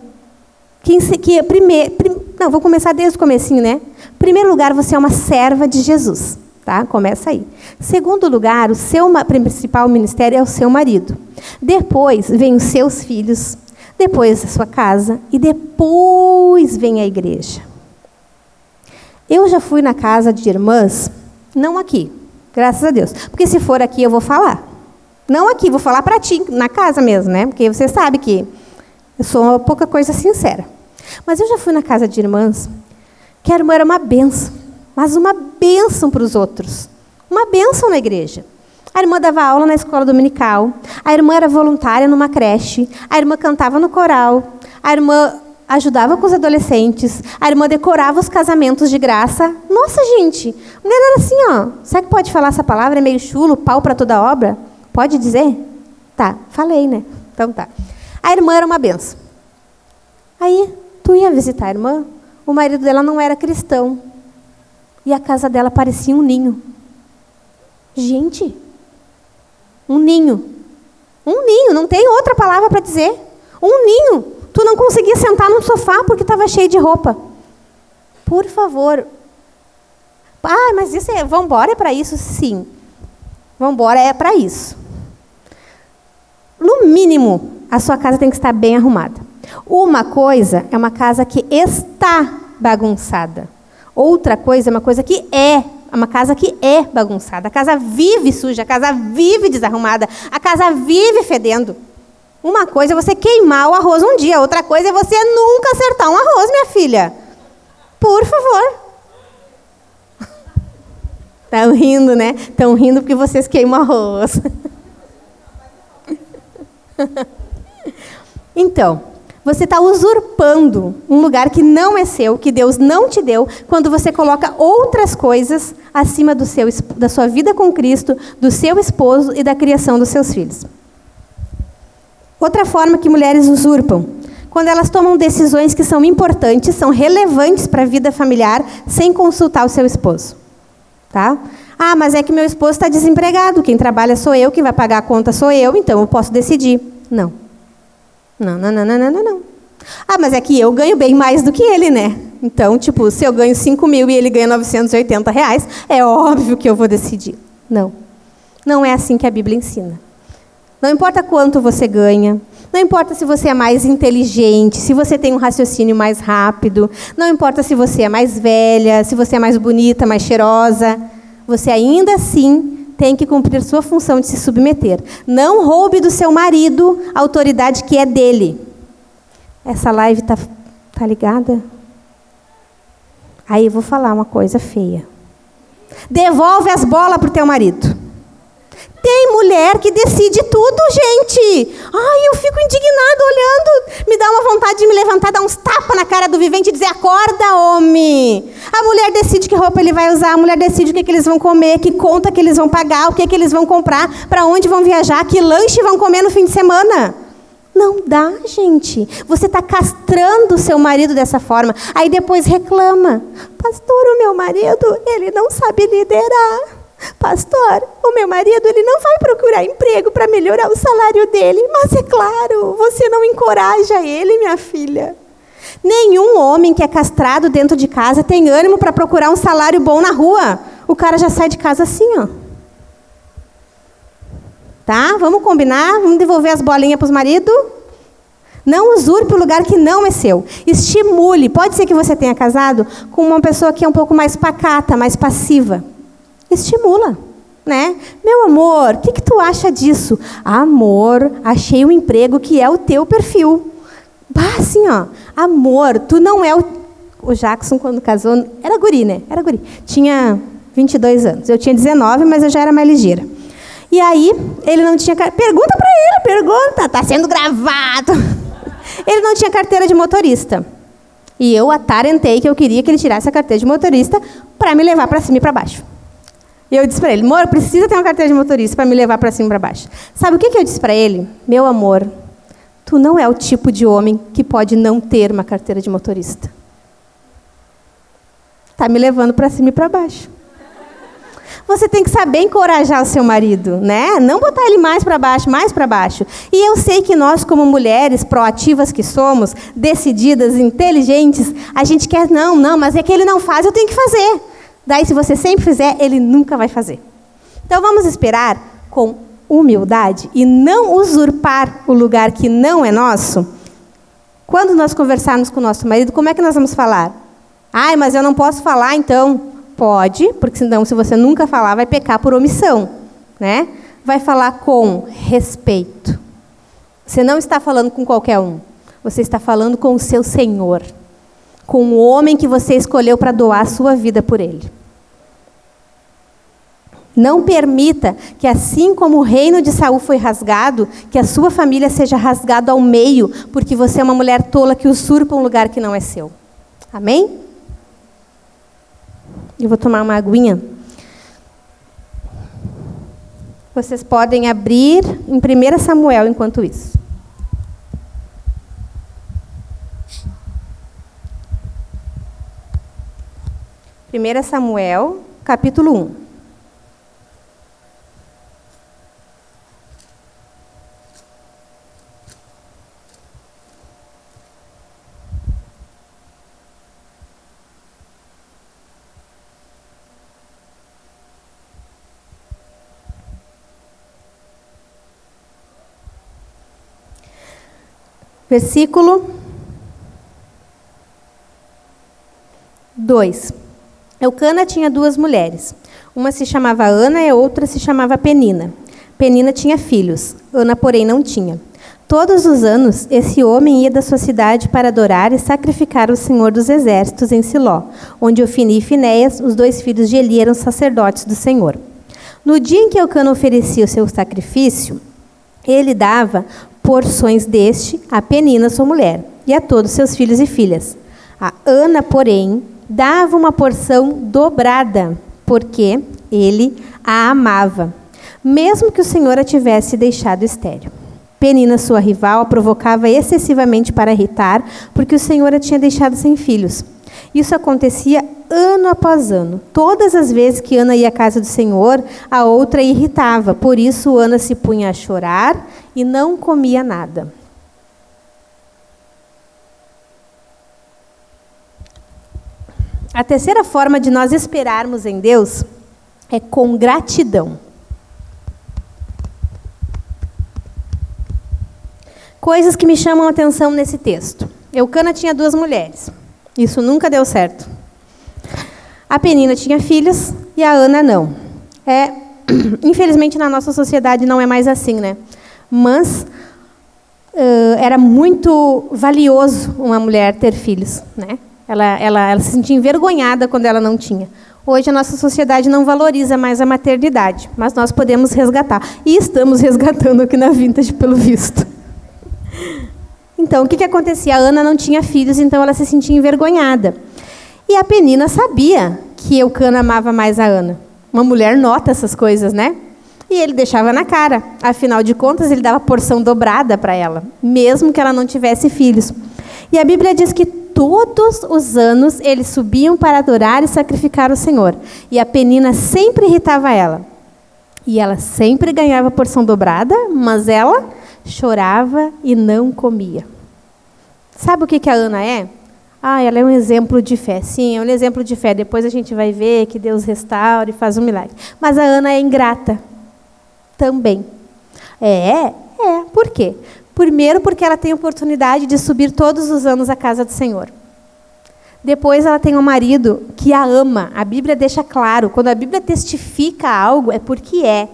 Que, que primeiro, prim, não, vou começar desde o comecinho, né? Primeiro lugar, você é uma serva de Jesus, tá? Começa aí. Segundo lugar, o seu principal ministério é o seu marido. Depois vem os seus filhos, depois a sua casa e depois vem a igreja. Eu já fui na casa de irmãs, não aqui, graças a Deus. Porque se for aqui eu vou falar. Não aqui, vou falar para ti, na casa mesmo, né? Porque você sabe que eu sou pouca coisa sincera. Mas eu já fui na casa de irmãs que a irmã era uma benção, mas uma benção para os outros. Uma benção na igreja. A irmã dava aula na escola dominical, a irmã era voluntária numa creche, a irmã cantava no coral, a irmã ajudava com os adolescentes, a irmã decorava os casamentos de graça. Nossa, gente, mulher era assim, ó. Será que pode falar essa palavra? É meio chulo, pau para toda obra? Pode dizer? Tá, falei, né? Então tá. A irmã era uma benção. Aí, tu ia visitar a irmã, o marido dela não era cristão. E a casa dela parecia um ninho. Gente, um ninho. Um ninho, não tem outra palavra para dizer. Um ninho. Tu não conseguia sentar no sofá porque estava cheio de roupa. Por favor. Ah, mas isso é. Vamos embora é para isso? Sim. Vamos embora é para isso. Mínimo, a sua casa tem que estar bem arrumada. Uma coisa é uma casa que está bagunçada. Outra coisa é uma coisa que é, uma casa que é bagunçada. A casa vive suja, a casa vive desarrumada, a casa vive fedendo. Uma coisa é você queimar o arroz um dia, outra coisa é você nunca acertar um arroz, minha filha. Por favor. Estão rindo, né? Estão rindo porque vocês queimam arroz. então, você está usurpando um lugar que não é seu, que Deus não te deu, quando você coloca outras coisas acima do seu, da sua vida com Cristo, do seu esposo e da criação dos seus filhos. Outra forma que mulheres usurpam, quando elas tomam decisões que são importantes, são relevantes para a vida familiar, sem consultar o seu esposo. Tá? Ah, mas é que meu esposo está desempregado, quem trabalha sou eu, quem vai pagar a conta sou eu, então eu posso decidir. Não. Não, não, não, não, não, não. Ah, mas é que eu ganho bem mais do que ele, né? Então, tipo, se eu ganho 5 mil e ele ganha 980 reais, é óbvio que eu vou decidir. Não. Não é assim que a Bíblia ensina. Não importa quanto você ganha, não importa se você é mais inteligente, se você tem um raciocínio mais rápido, não importa se você é mais velha, se você é mais bonita, mais cheirosa, você ainda assim tem que cumprir sua função de se submeter. Não roube do seu marido a autoridade que é dele. Essa live tá, tá ligada? Aí eu vou falar uma coisa feia. Devolve as bolas pro teu marido. Tem mulher que decide tudo, gente. Ai, eu fico indignada olhando. Me dá uma vontade de me levantar, dar uns tapas na cara do vivente e dizer: acorda, homem. A mulher decide que roupa ele vai usar, a mulher decide o que, que eles vão comer, que conta que eles vão pagar, o que, que eles vão comprar, para onde vão viajar, que lanche vão comer no fim de semana. Não dá, gente. Você está castrando o seu marido dessa forma. Aí depois reclama. Pastor, o meu marido, ele não sabe liderar. Pastor, o meu marido ele não vai procurar emprego para melhorar o salário dele, mas é claro, você não encoraja ele, minha filha. Nenhum homem que é castrado dentro de casa tem ânimo para procurar um salário bom na rua. O cara já sai de casa assim, ó. Tá? Vamos combinar? Vamos devolver as bolinhas para os maridos? Não usurpe o lugar que não é seu. Estimule. Pode ser que você tenha casado com uma pessoa que é um pouco mais pacata, mais passiva estimula. Né? Meu amor, o que, que tu acha disso? Amor, achei um emprego que é o teu perfil. Bah, assim, ó. Amor, tu não é o. O Jackson, quando casou, era guri, né? Era guri. Tinha 22 anos. Eu tinha 19, mas eu já era mais ligeira. E aí, ele não tinha. Pergunta para ele, pergunta, tá sendo gravado. Ele não tinha carteira de motorista. E eu atarentei que eu queria que ele tirasse a carteira de motorista para me levar para cima e para baixo. E eu disse para ele, amor, precisa ter uma carteira de motorista para me levar para cima e para baixo. Sabe o que, que eu disse para ele? Meu amor, tu não é o tipo de homem que pode não ter uma carteira de motorista. Está me levando para cima e para baixo. Você tem que saber encorajar o seu marido, né? Não botar ele mais para baixo, mais para baixo. E eu sei que nós, como mulheres proativas que somos, decididas, inteligentes, a gente quer, não, não, mas é que ele não faz, eu tenho que fazer. Daí, se você sempre fizer, ele nunca vai fazer. Então, vamos esperar com humildade e não usurpar o lugar que não é nosso. Quando nós conversarmos com o nosso marido, como é que nós vamos falar? Ai, mas eu não posso falar, então. Pode, porque senão, se você nunca falar, vai pecar por omissão. Né? Vai falar com respeito. Você não está falando com qualquer um. Você está falando com o seu Senhor com o homem que você escolheu para doar a sua vida por ele. Não permita que, assim como o reino de Saul foi rasgado, que a sua família seja rasgada ao meio, porque você é uma mulher tola que usurpa um lugar que não é seu. Amém? Eu vou tomar uma aguinha. Vocês podem abrir em 1 Samuel enquanto isso. 1 Samuel, capítulo 1. Versículo 2. Eucana tinha duas mulheres. Uma se chamava Ana e a outra se chamava Penina. Penina tinha filhos, Ana, porém, não tinha. Todos os anos, esse homem ia da sua cidade para adorar e sacrificar o Senhor dos Exércitos em Siló, onde Ofini e Finéias, os dois filhos de Eli, eram sacerdotes do Senhor. No dia em que Eucana oferecia o seu sacrifício, ele dava porções deste a Penina, sua mulher, e a todos seus filhos e filhas. A Ana, porém, dava uma porção dobrada, porque ele a amava, mesmo que o Senhor a tivesse deixado estéril. Penina, sua rival, a provocava excessivamente para irritar, porque o Senhor a tinha deixado sem filhos. Isso acontecia ano após ano. Todas as vezes que Ana ia à casa do Senhor, a outra irritava. Por isso, Ana se punha a chorar e não comia nada. A terceira forma de nós esperarmos em Deus é com gratidão. Coisas que me chamam a atenção nesse texto. Eucana tinha duas mulheres. Isso nunca deu certo. A Penina tinha filhos e a Ana não. É, infelizmente na nossa sociedade não é mais assim, né? Mas uh, era muito valioso uma mulher ter filhos, né? Ela, ela, ela se sentia envergonhada quando ela não tinha. Hoje a nossa sociedade não valoriza mais a maternidade, mas nós podemos resgatar. E estamos resgatando aqui na Vintage, pelo visto. Então, o que, que acontecia? A Ana não tinha filhos, então ela se sentia envergonhada. E a Penina sabia que Eucana amava mais a Ana. Uma mulher nota essas coisas, né? E ele deixava na cara. Afinal de contas, ele dava porção dobrada para ela, mesmo que ela não tivesse filhos. E a Bíblia diz que todos os anos eles subiam para adorar e sacrificar o Senhor. E a Penina sempre irritava ela. E ela sempre ganhava porção dobrada, mas ela chorava e não comia. Sabe o que, que a Ana é? Ah, ela é um exemplo de fé. Sim, é um exemplo de fé. Depois a gente vai ver que Deus restaura e faz um milagre. Mas a Ana é ingrata também. É, é. Por quê? Primeiro, porque ela tem a oportunidade de subir todos os anos à casa do Senhor. Depois, ela tem um marido que a ama. A Bíblia deixa claro. Quando a Bíblia testifica algo, é porque é.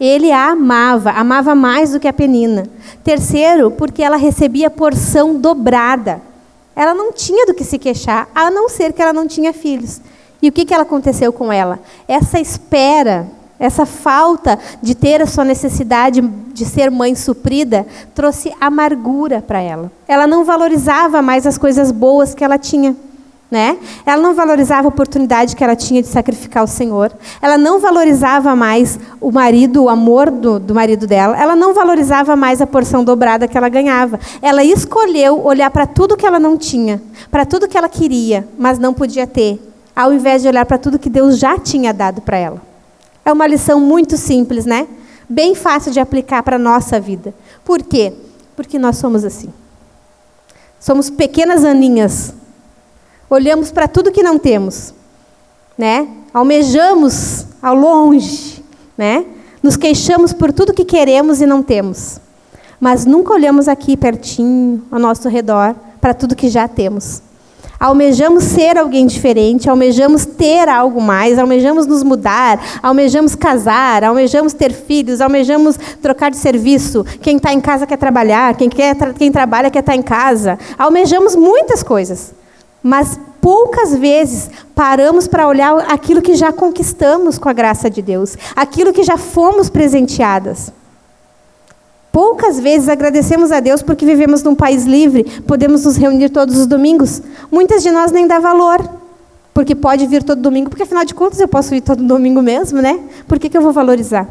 Ele a amava, amava mais do que a Penina. Terceiro, porque ela recebia porção dobrada. Ela não tinha do que se queixar, a não ser que ela não tinha filhos. E o que, que aconteceu com ela? Essa espera, essa falta de ter a sua necessidade de ser mãe suprida, trouxe amargura para ela. Ela não valorizava mais as coisas boas que ela tinha. Né? Ela não valorizava a oportunidade que ela tinha de sacrificar o Senhor. Ela não valorizava mais o marido, o amor do, do marido dela. Ela não valorizava mais a porção dobrada que ela ganhava. Ela escolheu olhar para tudo que ela não tinha, para tudo que ela queria, mas não podia ter, ao invés de olhar para tudo que Deus já tinha dado para ela. É uma lição muito simples, né? Bem fácil de aplicar para a nossa vida. Por quê? Porque nós somos assim. Somos pequenas aninhas Olhamos para tudo que não temos, né? Almejamos ao longe, né? Nos queixamos por tudo que queremos e não temos. Mas nunca olhamos aqui pertinho, ao nosso redor, para tudo que já temos. Almejamos ser alguém diferente, almejamos ter algo mais, almejamos nos mudar, almejamos casar, almejamos ter filhos, almejamos trocar de serviço. Quem está em casa quer trabalhar, quem, quer, quem trabalha quer estar tá em casa. Almejamos muitas coisas. Mas poucas vezes paramos para olhar aquilo que já conquistamos com a graça de Deus, aquilo que já fomos presenteadas. Poucas vezes agradecemos a Deus porque vivemos num país livre, podemos nos reunir todos os domingos. Muitas de nós nem dá valor, porque pode vir todo domingo, porque afinal de contas eu posso ir todo domingo mesmo, né? Por que, que eu vou valorizar?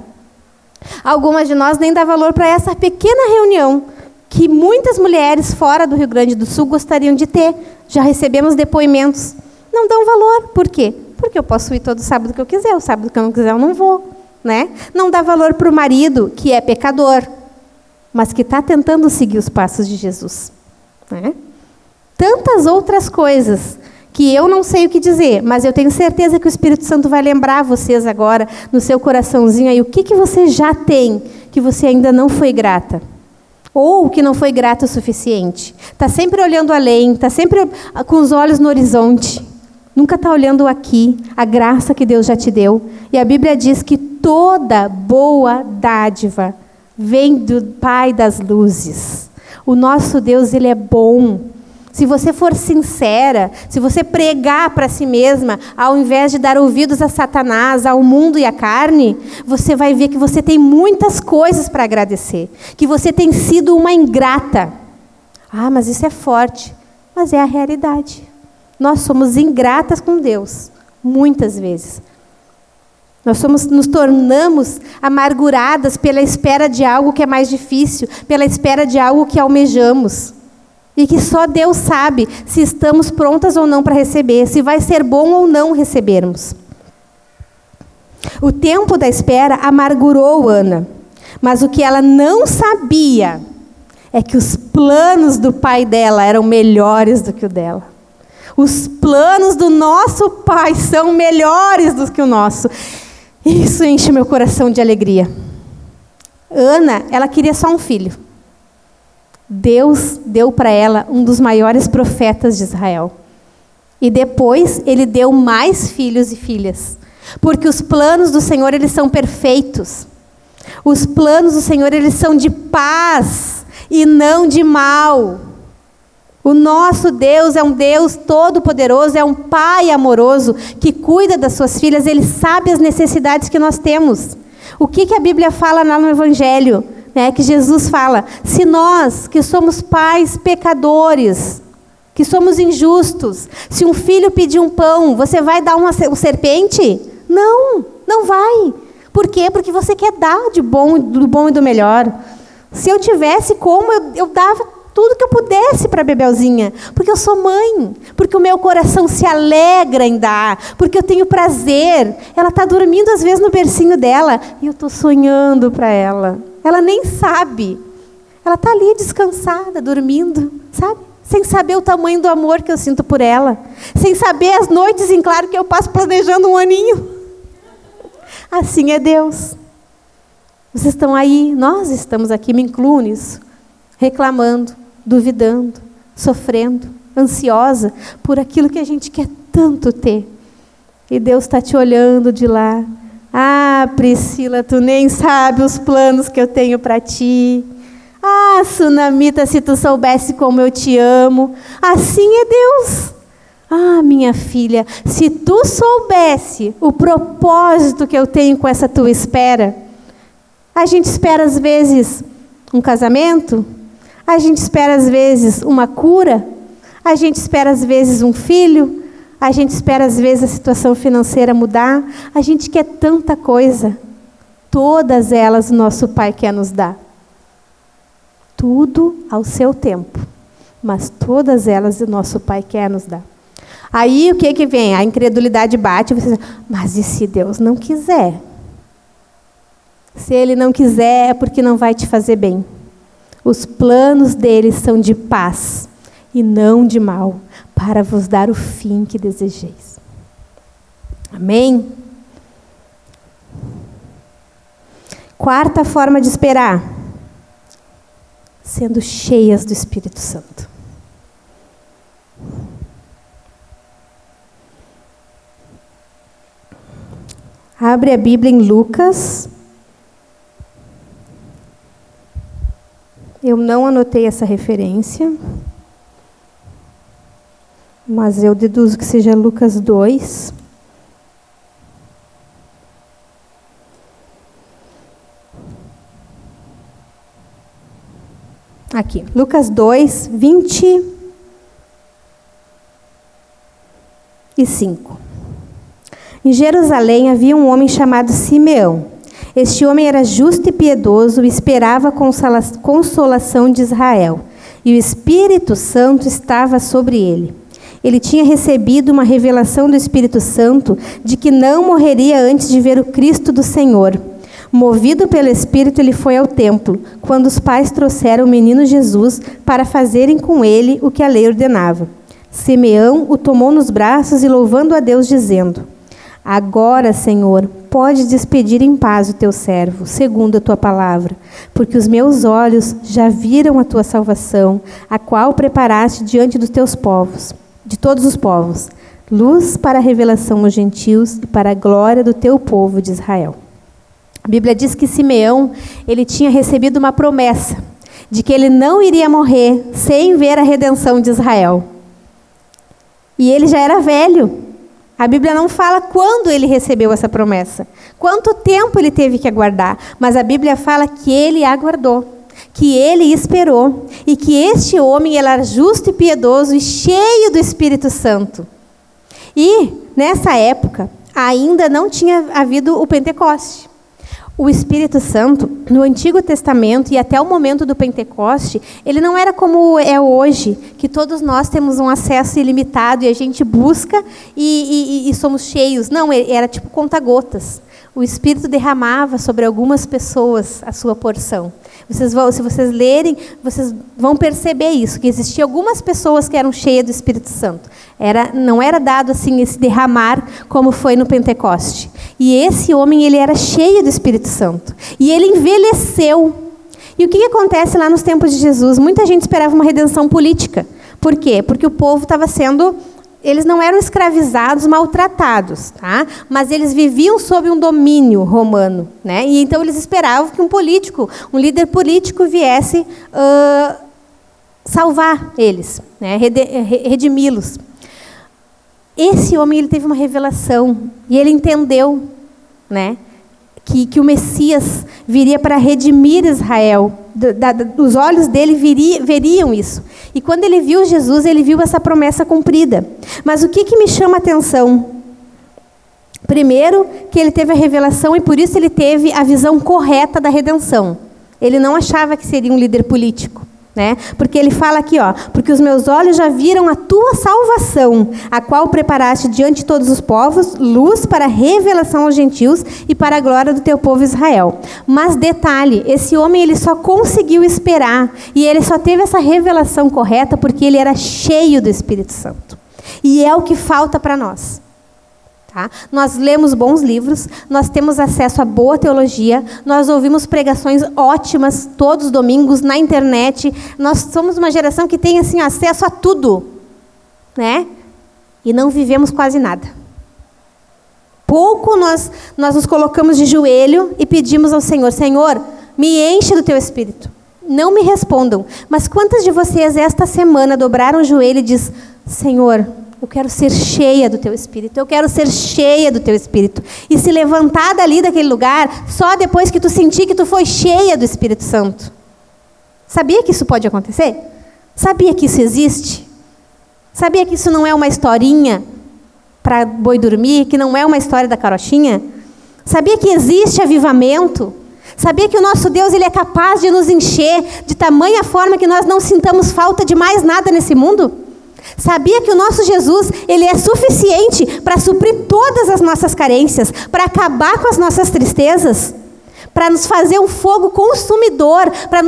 Algumas de nós nem dá valor para essa pequena reunião que muitas mulheres fora do Rio Grande do Sul gostariam de ter. Já recebemos depoimentos. Não dão valor. Por quê? Porque eu posso ir todo sábado que eu quiser. O sábado que eu não quiser, eu não vou. Né? Não dá valor para o marido, que é pecador, mas que está tentando seguir os passos de Jesus. Né? Tantas outras coisas que eu não sei o que dizer, mas eu tenho certeza que o Espírito Santo vai lembrar vocês agora, no seu coraçãozinho aí, o que, que você já tem que você ainda não foi grata ou que não foi grato o suficiente. Está sempre olhando além, está sempre com os olhos no horizonte. Nunca está olhando aqui, a graça que Deus já te deu. E a Bíblia diz que toda boa dádiva vem do Pai das luzes. O nosso Deus, ele é bom. Se você for sincera, se você pregar para si mesma, ao invés de dar ouvidos a Satanás, ao mundo e à carne, você vai ver que você tem muitas coisas para agradecer, que você tem sido uma ingrata. Ah, mas isso é forte, mas é a realidade. Nós somos ingratas com Deus, muitas vezes. Nós somos, nos tornamos amarguradas pela espera de algo que é mais difícil, pela espera de algo que almejamos. E que só Deus sabe se estamos prontas ou não para receber, se vai ser bom ou não recebermos. O tempo da espera amargurou Ana, mas o que ela não sabia é que os planos do pai dela eram melhores do que o dela. Os planos do nosso pai são melhores do que o nosso. Isso enche meu coração de alegria. Ana, ela queria só um filho. Deus deu para ela um dos maiores profetas de Israel. E depois ele deu mais filhos e filhas. Porque os planos do Senhor, eles são perfeitos. Os planos do Senhor, eles são de paz e não de mal. O nosso Deus é um Deus todo-poderoso, é um Pai amoroso que cuida das suas filhas, ele sabe as necessidades que nós temos. O que, que a Bíblia fala lá no Evangelho? né, que Jesus fala: se nós, que somos pais pecadores, que somos injustos, se um filho pedir um pão, você vai dar uma serpente? Não, não vai. Por quê? Porque você quer dar de bom, do bom e do melhor. Se eu tivesse como, eu, eu dava tudo que eu pudesse para Bebelzinha, porque eu sou mãe, porque o meu coração se alegra em dar, porque eu tenho prazer. Ela está dormindo às vezes no bercinho dela e eu estou sonhando para ela. Ela nem sabe. Ela está ali descansada, dormindo, sabe? Sem saber o tamanho do amor que eu sinto por ela. Sem saber as noites em claro que eu passo planejando um aninho. Assim é Deus. Vocês estão aí, nós estamos aqui, me incluo nisso, reclamando, duvidando, sofrendo, ansiosa por aquilo que a gente quer tanto ter. E Deus está te olhando de lá, ah, Priscila, tu nem sabe os planos que eu tenho para ti. Ah, Sunamita, se tu soubesse como eu te amo. Assim é Deus. Ah, minha filha, se tu soubesse o propósito que eu tenho com essa tua espera. A gente espera às vezes um casamento, a gente espera às vezes uma cura, a gente espera às vezes um filho, a gente espera às vezes a situação financeira mudar, a gente quer tanta coisa. Todas elas o nosso Pai quer nos dar. Tudo ao seu tempo, mas todas elas o nosso Pai quer nos dar. Aí o que que vem? A incredulidade bate, você diz, mas e se Deus não quiser? Se ele não quiser é porque não vai te fazer bem. Os planos dele são de paz e não de mal, para vos dar o fim que desejeis. Amém? Quarta forma de esperar: sendo cheias do Espírito Santo. Abre a Bíblia em Lucas. Eu não anotei essa referência mas eu deduzo que seja Lucas 2. Aqui, Lucas 2, 25. Em Jerusalém havia um homem chamado Simeão. Este homem era justo e piedoso e esperava a consolação de Israel, e o Espírito Santo estava sobre ele ele tinha recebido uma revelação do Espírito Santo de que não morreria antes de ver o Cristo do Senhor. Movido pelo Espírito, ele foi ao templo, quando os pais trouxeram o menino Jesus para fazerem com ele o que a lei ordenava. Simeão o tomou nos braços e louvando a Deus, dizendo: Agora, Senhor, pode despedir em paz o teu servo, segundo a tua palavra, porque os meus olhos já viram a tua salvação, a qual preparaste diante dos teus povos de todos os povos, luz para a revelação aos gentios e para a glória do teu povo de Israel. A Bíblia diz que Simeão, ele tinha recebido uma promessa. de que ele não iria morrer sem ver a redenção de Israel. E ele já era velho. A Bíblia não fala quando ele recebeu essa promessa, quanto tempo ele teve que aguardar, mas a Bíblia fala que ele aguardou, que ele esperou e que este homem era justo e piedoso e cheio do Espírito Santo. E nessa época ainda não tinha havido o Pentecoste. O Espírito Santo, no Antigo Testamento e até o momento do Pentecoste, ele não era como é hoje, que todos nós temos um acesso ilimitado e a gente busca e, e, e somos cheios. Não, era tipo conta-gotas. O Espírito derramava sobre algumas pessoas a sua porção. Vocês vão, se vocês lerem, vocês vão perceber isso, que existiam algumas pessoas que eram cheias do Espírito Santo. Era, não era dado assim esse derramar como foi no Pentecoste. E esse homem ele era cheio do Espírito Santo. E ele envelheceu. E o que, que acontece lá nos tempos de Jesus? Muita gente esperava uma redenção política. Por quê? Porque o povo estava sendo eles não eram escravizados, maltratados, tá? mas eles viviam sob um domínio romano. Né? E então eles esperavam que um político, um líder político, viesse uh, salvar eles, né? redimi-los. Esse homem ele teve uma revelação e ele entendeu né? Que, que o Messias viria para redimir Israel. Da, os olhos dele viria, veriam isso. E quando ele viu Jesus, ele viu essa promessa cumprida. Mas o que, que me chama a atenção? Primeiro, que ele teve a revelação e por isso ele teve a visão correta da redenção. Ele não achava que seria um líder político. Né? Porque ele fala aqui, ó, porque os meus olhos já viram a tua salvação, a qual preparaste diante de todos os povos, luz para revelação aos gentios e para a glória do teu povo Israel. Mas detalhe, esse homem ele só conseguiu esperar e ele só teve essa revelação correta porque ele era cheio do Espírito Santo. E é o que falta para nós. Tá? Nós lemos bons livros, nós temos acesso a boa teologia, nós ouvimos pregações ótimas todos os domingos na internet. Nós somos uma geração que tem assim acesso a tudo, né? E não vivemos quase nada. Pouco nós nós nos colocamos de joelho e pedimos ao Senhor: Senhor, me enche do teu espírito. Não me respondam, mas quantas de vocês esta semana dobraram o joelho e diz: Senhor, eu quero ser cheia do teu espírito. Eu quero ser cheia do teu espírito. E se levantar dali daquele lugar só depois que tu sentir que tu foi cheia do Espírito Santo. Sabia que isso pode acontecer? Sabia que isso existe? Sabia que isso não é uma historinha para boi dormir, que não é uma história da carochinha? Sabia que existe avivamento? Sabia que o nosso Deus ele é capaz de nos encher de tamanha forma que nós não sintamos falta de mais nada nesse mundo? Sabia que o nosso Jesus, ele é suficiente para suprir todas as nossas carências, para acabar com as nossas tristezas, para nos fazer um fogo consumidor, para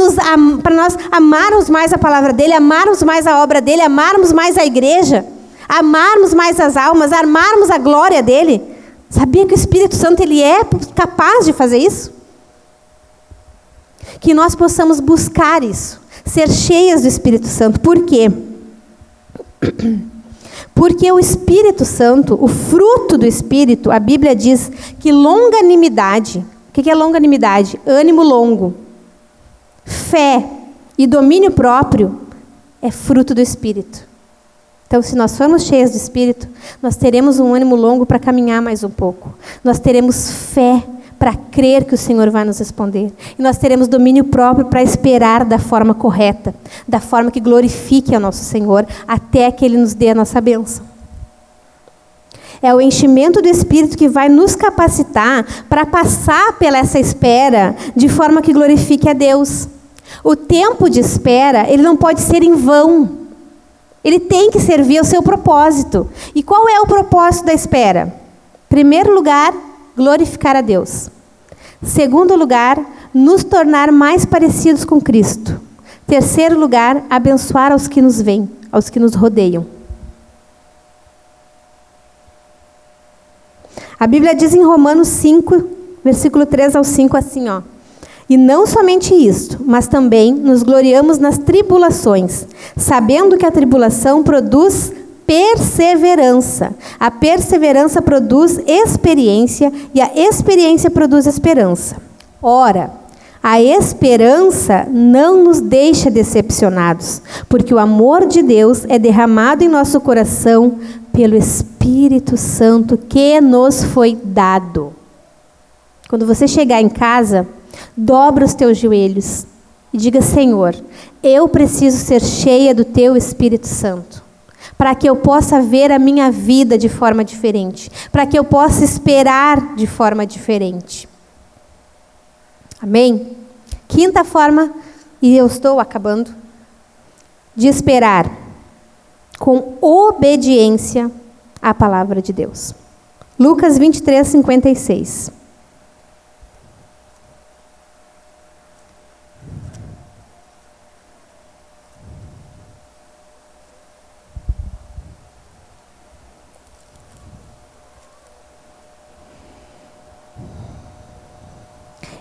para nós amarmos mais a palavra dele, amarmos mais a obra dele, amarmos mais a igreja, amarmos mais as almas, amarmos a glória dele. Sabia que o Espírito Santo ele é capaz de fazer isso? Que nós possamos buscar isso, ser cheias do Espírito Santo. Por quê? Porque o Espírito Santo, o fruto do Espírito, a Bíblia diz que longanimidade, o que é longanimidade? Ânimo longo, fé e domínio próprio é fruto do Espírito. Então, se nós formos cheios do Espírito, nós teremos um ânimo longo para caminhar mais um pouco. Nós teremos fé para crer que o Senhor vai nos responder. E nós teremos domínio próprio para esperar da forma correta, da forma que glorifique ao nosso Senhor, até que Ele nos dê a nossa bênção. É o enchimento do Espírito que vai nos capacitar para passar pela essa espera de forma que glorifique a Deus. O tempo de espera, ele não pode ser em vão. Ele tem que servir ao seu propósito. E qual é o propósito da espera? Primeiro lugar, glorificar a Deus. Segundo lugar, nos tornar mais parecidos com Cristo. Terceiro lugar, abençoar aos que nos veem, aos que nos rodeiam. A Bíblia diz em Romanos 5, versículo 3 ao 5 assim, ó: E não somente isto, mas também nos gloriamos nas tribulações, sabendo que a tribulação produz perseverança. A perseverança produz experiência e a experiência produz esperança. Ora, A esperança não nos deixa decepcionados, porque o amor de Deus é derramado em nosso coração pelo Espírito Santo que nos foi dado. Quando você chegar em casa, dobra os teus joelhos e diga: Senhor, eu preciso ser cheia do teu Espírito Santo, para que eu possa ver a minha vida de forma diferente, para que eu possa esperar de forma diferente. Amém? Quinta forma, e eu estou acabando, de esperar com obediência à palavra de Deus. Lucas 23, 56.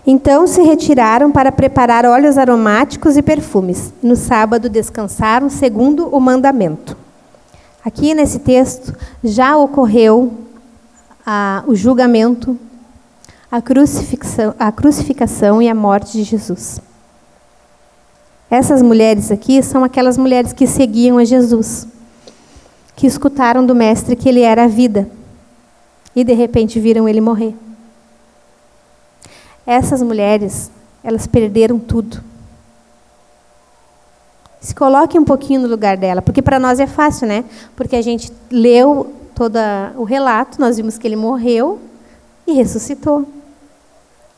Então se retiraram para preparar óleos aromáticos e perfumes. No sábado descansaram segundo o mandamento. Aqui nesse texto já ocorreu a, o julgamento, a a crucificação e a morte de Jesus. Essas mulheres aqui são aquelas mulheres que seguiam a Jesus, que escutaram do Mestre que ele era a vida e de repente viram ele morrer. Essas mulheres, elas perderam tudo. Se coloque um pouquinho no lugar dela, porque para nós é fácil, né? Porque a gente leu todo o relato, nós vimos que ele morreu e ressuscitou.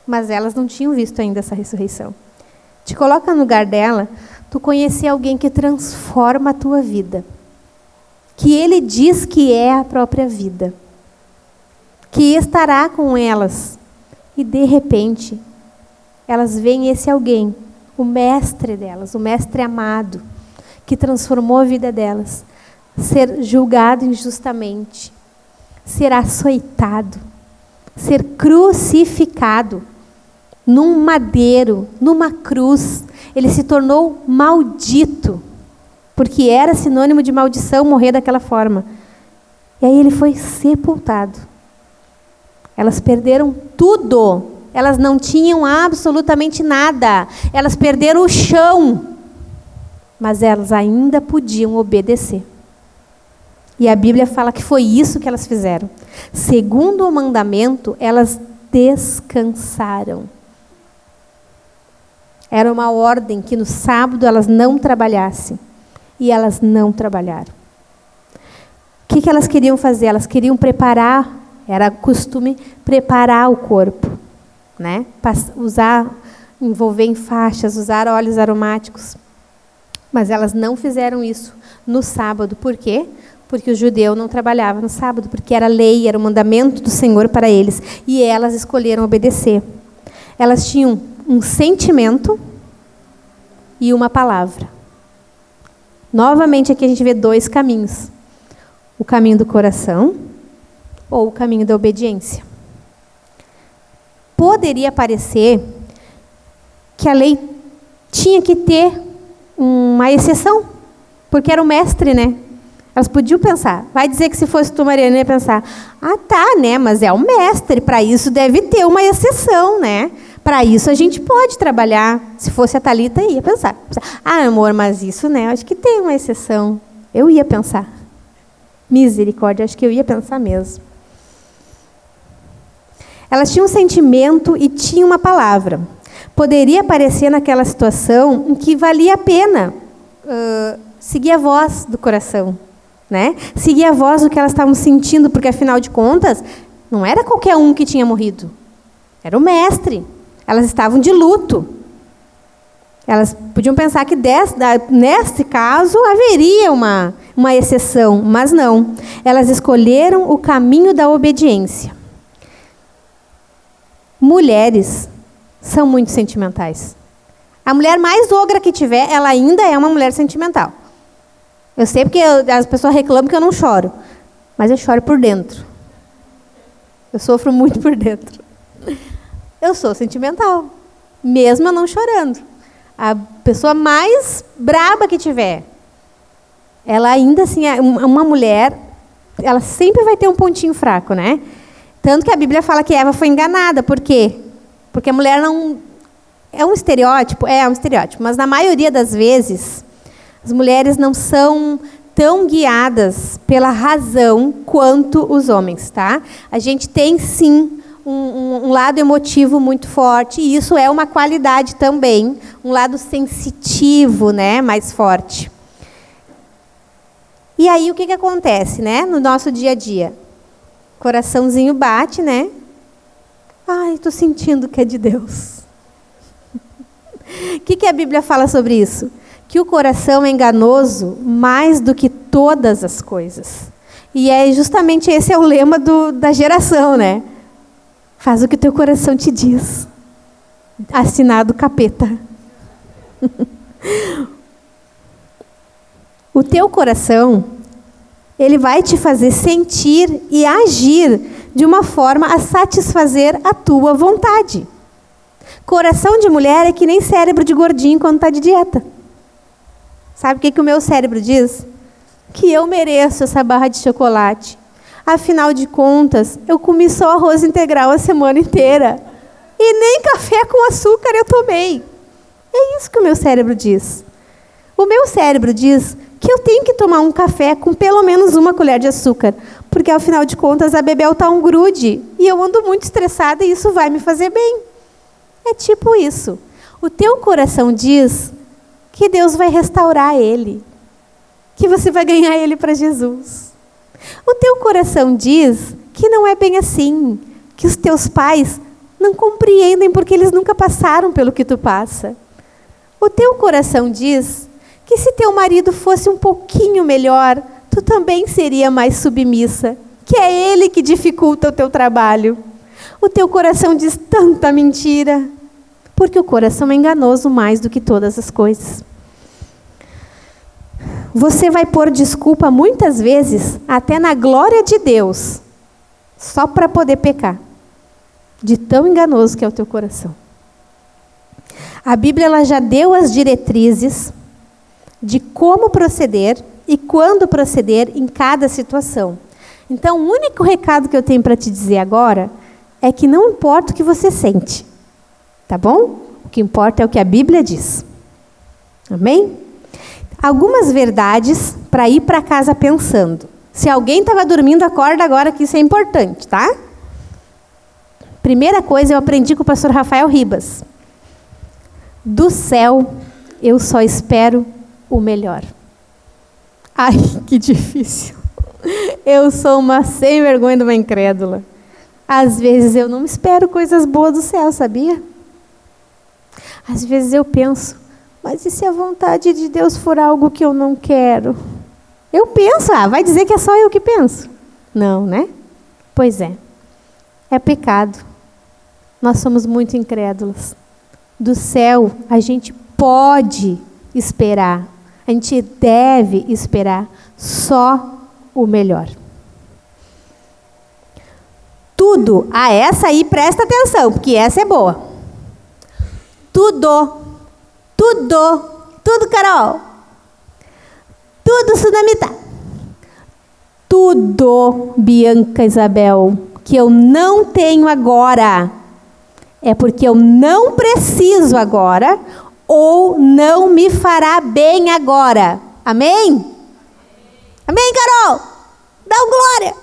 Mas elas não tinham visto ainda essa ressurreição. Te coloca no lugar dela, tu conhecer alguém que transforma a tua vida. Que ele diz que é a própria vida. Que estará com elas e de repente, elas veem esse alguém, o mestre delas, o mestre amado, que transformou a vida delas, ser julgado injustamente, ser açoitado, ser crucificado num madeiro, numa cruz. Ele se tornou maldito, porque era sinônimo de maldição morrer daquela forma. E aí ele foi sepultado. Elas perderam tudo. Elas não tinham absolutamente nada. Elas perderam o chão. Mas elas ainda podiam obedecer. E a Bíblia fala que foi isso que elas fizeram. Segundo o mandamento, elas descansaram. Era uma ordem que no sábado elas não trabalhassem. E elas não trabalharam. O que, elas queriam fazer? Elas queriam preparar era costume preparar o corpo, né? Usar, envolver em faixas, usar óleos aromáticos. Mas elas não fizeram isso no sábado. Por quê? Porque o judeu não trabalhava no sábado, porque era lei, era o mandamento do Senhor para eles. E elas escolheram obedecer. Elas tinham um sentimento e uma palavra. Novamente aqui a gente vê dois caminhos: o caminho do coração ou o caminho da obediência. Poderia parecer que a lei tinha que ter uma exceção, porque era o mestre, né? Elas podiam pensar, vai dizer que se fosse tu, Mariana, ia pensar, ah, tá, né? Mas é o mestre, para isso deve ter uma exceção, né? Para isso a gente pode trabalhar. Se fosse a Talita ia pensar, ah, amor, mas isso, né? Acho que tem uma exceção. Eu ia pensar. Misericórdia, acho que eu ia pensar mesmo. Elas tinham um sentimento e tinham uma palavra. Poderia parecer naquela situação em que valia a pena uh, seguir a voz do coração, né? Seguir a voz do que elas estavam sentindo, porque afinal de contas, não era qualquer um que tinha morrido. Era o mestre. Elas estavam de luto. Elas podiam pensar que nesse caso haveria uma, uma exceção, mas não. Elas escolheram o caminho da obediência. Mulheres são muito sentimentais. A mulher mais ogra que tiver, ela ainda é uma mulher sentimental. Eu sei porque eu, as pessoas reclamam que eu não choro, mas eu choro por dentro. Eu sofro muito por dentro. Eu sou sentimental, mesmo não chorando. A pessoa mais braba que tiver, ela ainda assim, é uma mulher, ela sempre vai ter um pontinho fraco, né? Tanto que a Bíblia fala que Eva foi enganada. Por quê? Porque a mulher não É um estereótipo? É, é um estereótipo, mas na maioria das vezes, as mulheres não são tão guiadas pela razão quanto os homens, tá? A gente tem sim um, um, um, lado emotivo muito forte e isso é uma qualidade também, um lado sensitivo, né, mais forte. E aí o que, que acontece, né, no nosso dia a dia? Coraçãozinho bate, né? Ai, estou sentindo que é de Deus. O que, que a Bíblia fala sobre isso? Que o coração é enganoso mais do que todas as coisas. E é justamente esse é o lema do, da geração, né? Faz o que teu coração te diz. Assinado capeta. o teu coração, ele vai te fazer sentir e agir de uma forma a satisfazer a tua vontade. Coração de mulher é que nem cérebro de gordinho quando está de dieta. Sabe o que, que o meu cérebro diz? Que eu mereço essa barra de chocolate. Afinal de contas, eu comi só arroz integral a semana inteira. E nem café com açúcar eu tomei. É isso que o meu cérebro diz. O meu cérebro diz que eu tenho que tomar um café com pelo menos uma colher de açúcar, porque afinal de contas a Bebel está um grude e eu ando muito estressada e isso vai me fazer bem. É tipo isso. O teu coração diz que Deus vai restaurar ele, que você vai ganhar ele para Jesus. O teu coração diz que não é bem assim, que os teus pais não compreendem porque eles nunca passaram pelo que tu passa. O teu coração diz que se teu marido fosse um pouquinho melhor, tu também seria mais submissa, que é ele que dificulta o teu trabalho. O teu coração diz tanta mentira, porque o coração é enganoso mais do que todas as coisas. Você vai pôr desculpa muitas vezes, até na glória de Deus, só para poder pecar. De tão enganoso que é o teu coração. A Bíblia ela já deu as diretrizes de como proceder e quando proceder em cada situação. Então, o único recado que eu tenho para te dizer agora é que não importa o que você sente. Tá bom? O que importa é o que a Bíblia diz. Amém? Algumas verdades para ir para casa pensando. Se alguém estava dormindo, acorda agora que isso é importante, tá? Primeira coisa eu aprendi com o pastor Rafael Ribas. Do céu eu só espero o melhor. Ai, que difícil. Eu sou uma sem vergonha de uma incrédula. Às vezes eu não espero coisas boas do céu, sabia? Às vezes eu penso, mas e se a vontade de Deus for algo que eu não quero? Eu penso, ah, vai dizer que é só eu que penso. Não, né? Pois é. É pecado. Nós somos muito incrédulos. Do céu, a gente pode esperar. A gente deve esperar só o melhor. Tudo, a ah, essa aí presta atenção, porque essa é boa. Tudo. Tudo. Tudo, Carol. Tudo, Sunamita. Tudo, Bianca Isabel, que eu não tenho agora, é porque eu não preciso agora ou não me fará bem agora. Amém? Amém, Carol? Dá um glória.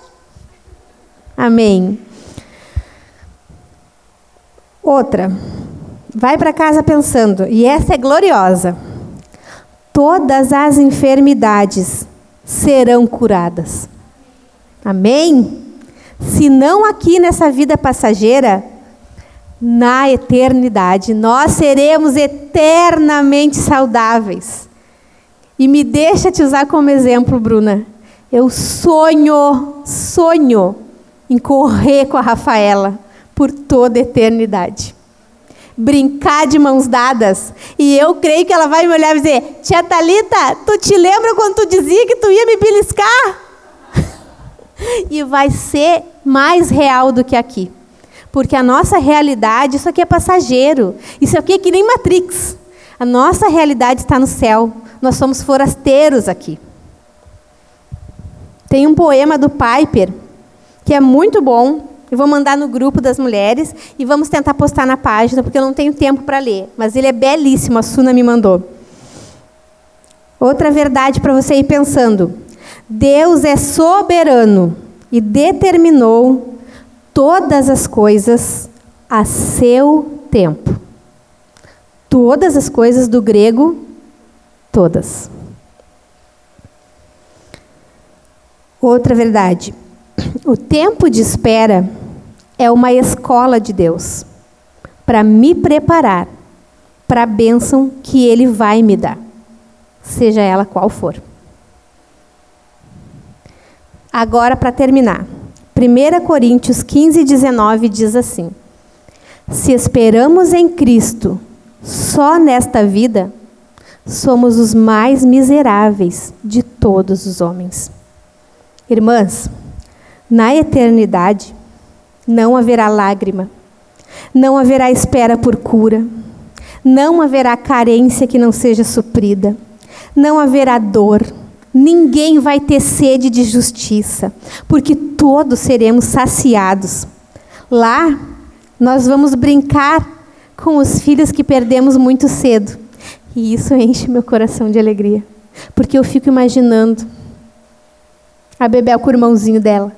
Amém. Outra. Vai para casa pensando, e essa é gloriosa. Todas as enfermidades serão curadas. Amém? Se não aqui nessa vida passageira, na eternidade, nós seremos eternamente saudáveis. E me deixa te usar como exemplo, Bruna. Eu sonho, sonho em correr com a Rafaela por toda a eternidade brincar de mãos dadas. E eu creio que ela vai me olhar e dizer: Tia Thalita, tu te lembra quando tu dizia que tu ia me beliscar? e vai ser mais real do que aqui. Porque a nossa realidade, isso aqui é passageiro. Isso aqui é que nem Matrix. A nossa realidade está no céu. Nós somos forasteiros aqui. Tem um poema do Piper que é muito bom Eu vou mandar no grupo das mulheres e vamos tentar postar na página, porque eu não tenho tempo para ler. Mas ele é belíssimo, a Suna me mandou. Outra verdade para você ir pensando: Deus é soberano e determinou todas as coisas a seu tempo. Todas as coisas do grego, todas. Outra verdade: o tempo de espera é uma escola de Deus para me preparar para a bênção que Ele vai me dar, seja ela qual for. Agora, para terminar, 1 Coríntios 15, 19 diz assim: Se esperamos em Cristo só nesta vida, somos os mais miseráveis de todos os homens. Irmãs, na eternidade não haverá lágrima, não haverá espera por cura, não haverá carência que não seja suprida, não haverá dor, ninguém vai ter sede de justiça, porque todos seremos saciados. Lá, nós vamos brincar com os filhos que perdemos muito cedo. E isso enche meu coração de alegria, porque eu fico imaginando a Bebel com o irmãozinho dela.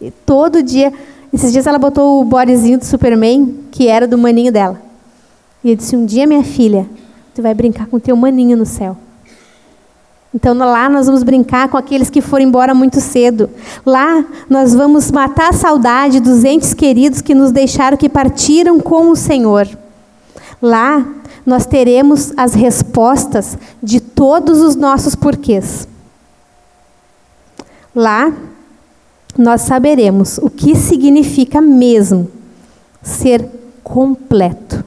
E todo dia, esses dias ela botou o bodezinho do Superman, que era do maninho dela. E eu disse: Um dia, minha filha, tu vai brincar com teu maninho no céu. Então lá nós vamos brincar com aqueles que foram embora muito cedo. Lá nós vamos matar a saudade dos entes queridos que nos deixaram, que partiram com o Senhor. Lá nós teremos as respostas de todos os nossos porquês. Lá, nós saberemos o que significa mesmo ser completo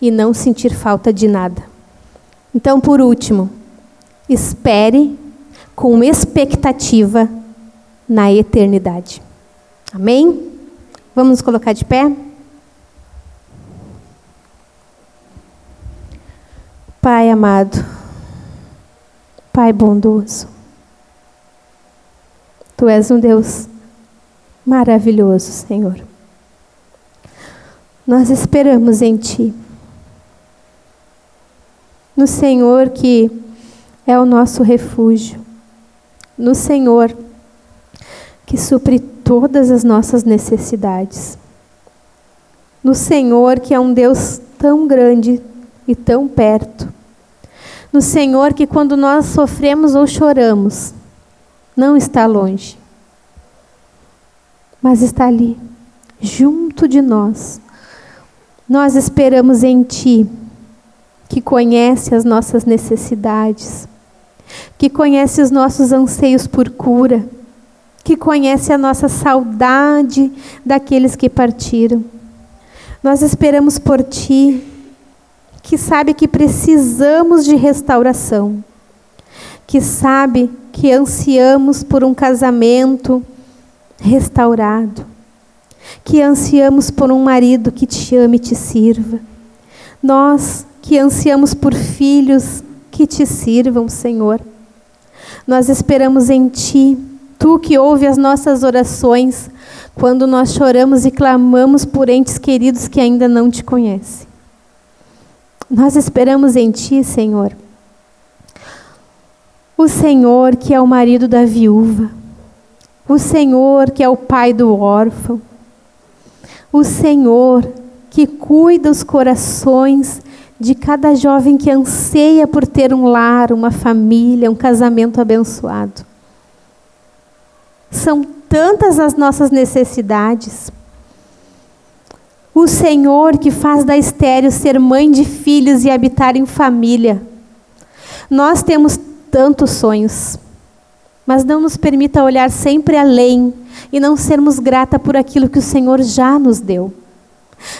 e não sentir falta de nada. Então, por último, espere com expectativa na eternidade. Amém? Vamos nos colocar de pé? Pai amado, Pai bondoso, Tu és um Deus maravilhoso, Senhor. Nós esperamos em Ti. No Senhor que é o nosso refúgio. No Senhor que supre todas as nossas necessidades. No Senhor que é um Deus tão grande e tão perto. No Senhor que quando nós sofremos ou choramos, não está longe, mas está ali, junto de nós. Nós esperamos em Ti, que conhece as nossas necessidades, que conhece os nossos anseios por cura, que conhece a nossa saudade daqueles que partiram. Nós esperamos por Ti, que sabe que precisamos de restauração que sabe que ansiamos por um casamento restaurado, que ansiamos por um marido que te ame e te sirva. Nós que ansiamos por filhos que te sirvam, Senhor. Nós esperamos em Ti, Tu que ouve as nossas orações quando nós choramos e clamamos por entes queridos que ainda não te conhecem. Nós esperamos em Ti, Senhor o Senhor que é o marido da viúva, o Senhor que é o pai do órfão, o Senhor que cuida os corações de cada jovem que anseia por ter um lar, uma família, um casamento abençoado. São tantas as nossas necessidades. O Senhor que faz da estéreo ser mãe de filhos e habitar em família. Nós temos tantos sonhos, mas não nos permita olhar sempre além e não sermos grata por aquilo que o Senhor já nos deu.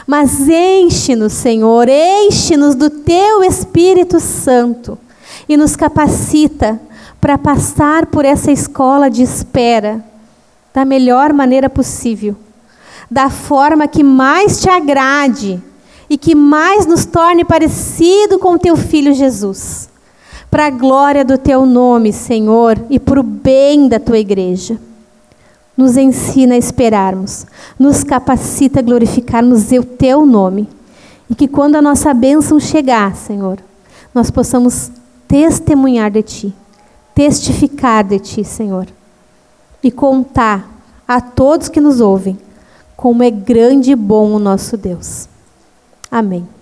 Mas enche-nos, Senhor, enche-nos do teu Espírito Santo e nos capacita para passar por essa escola de espera da melhor maneira possível, da forma que mais te agrade e que mais nos torne parecido com teu filho Jesus para a glória do teu nome, Senhor, e para o bem da tua igreja. Nos ensina a esperarmos, nos capacita a glorificarmos o teu nome. E que quando a nossa bênção chegar, Senhor, nós possamos testemunhar de Ti, testificar de Ti, Senhor, e contar a todos que nos ouvem como é grande e bom o nosso Deus. Amém.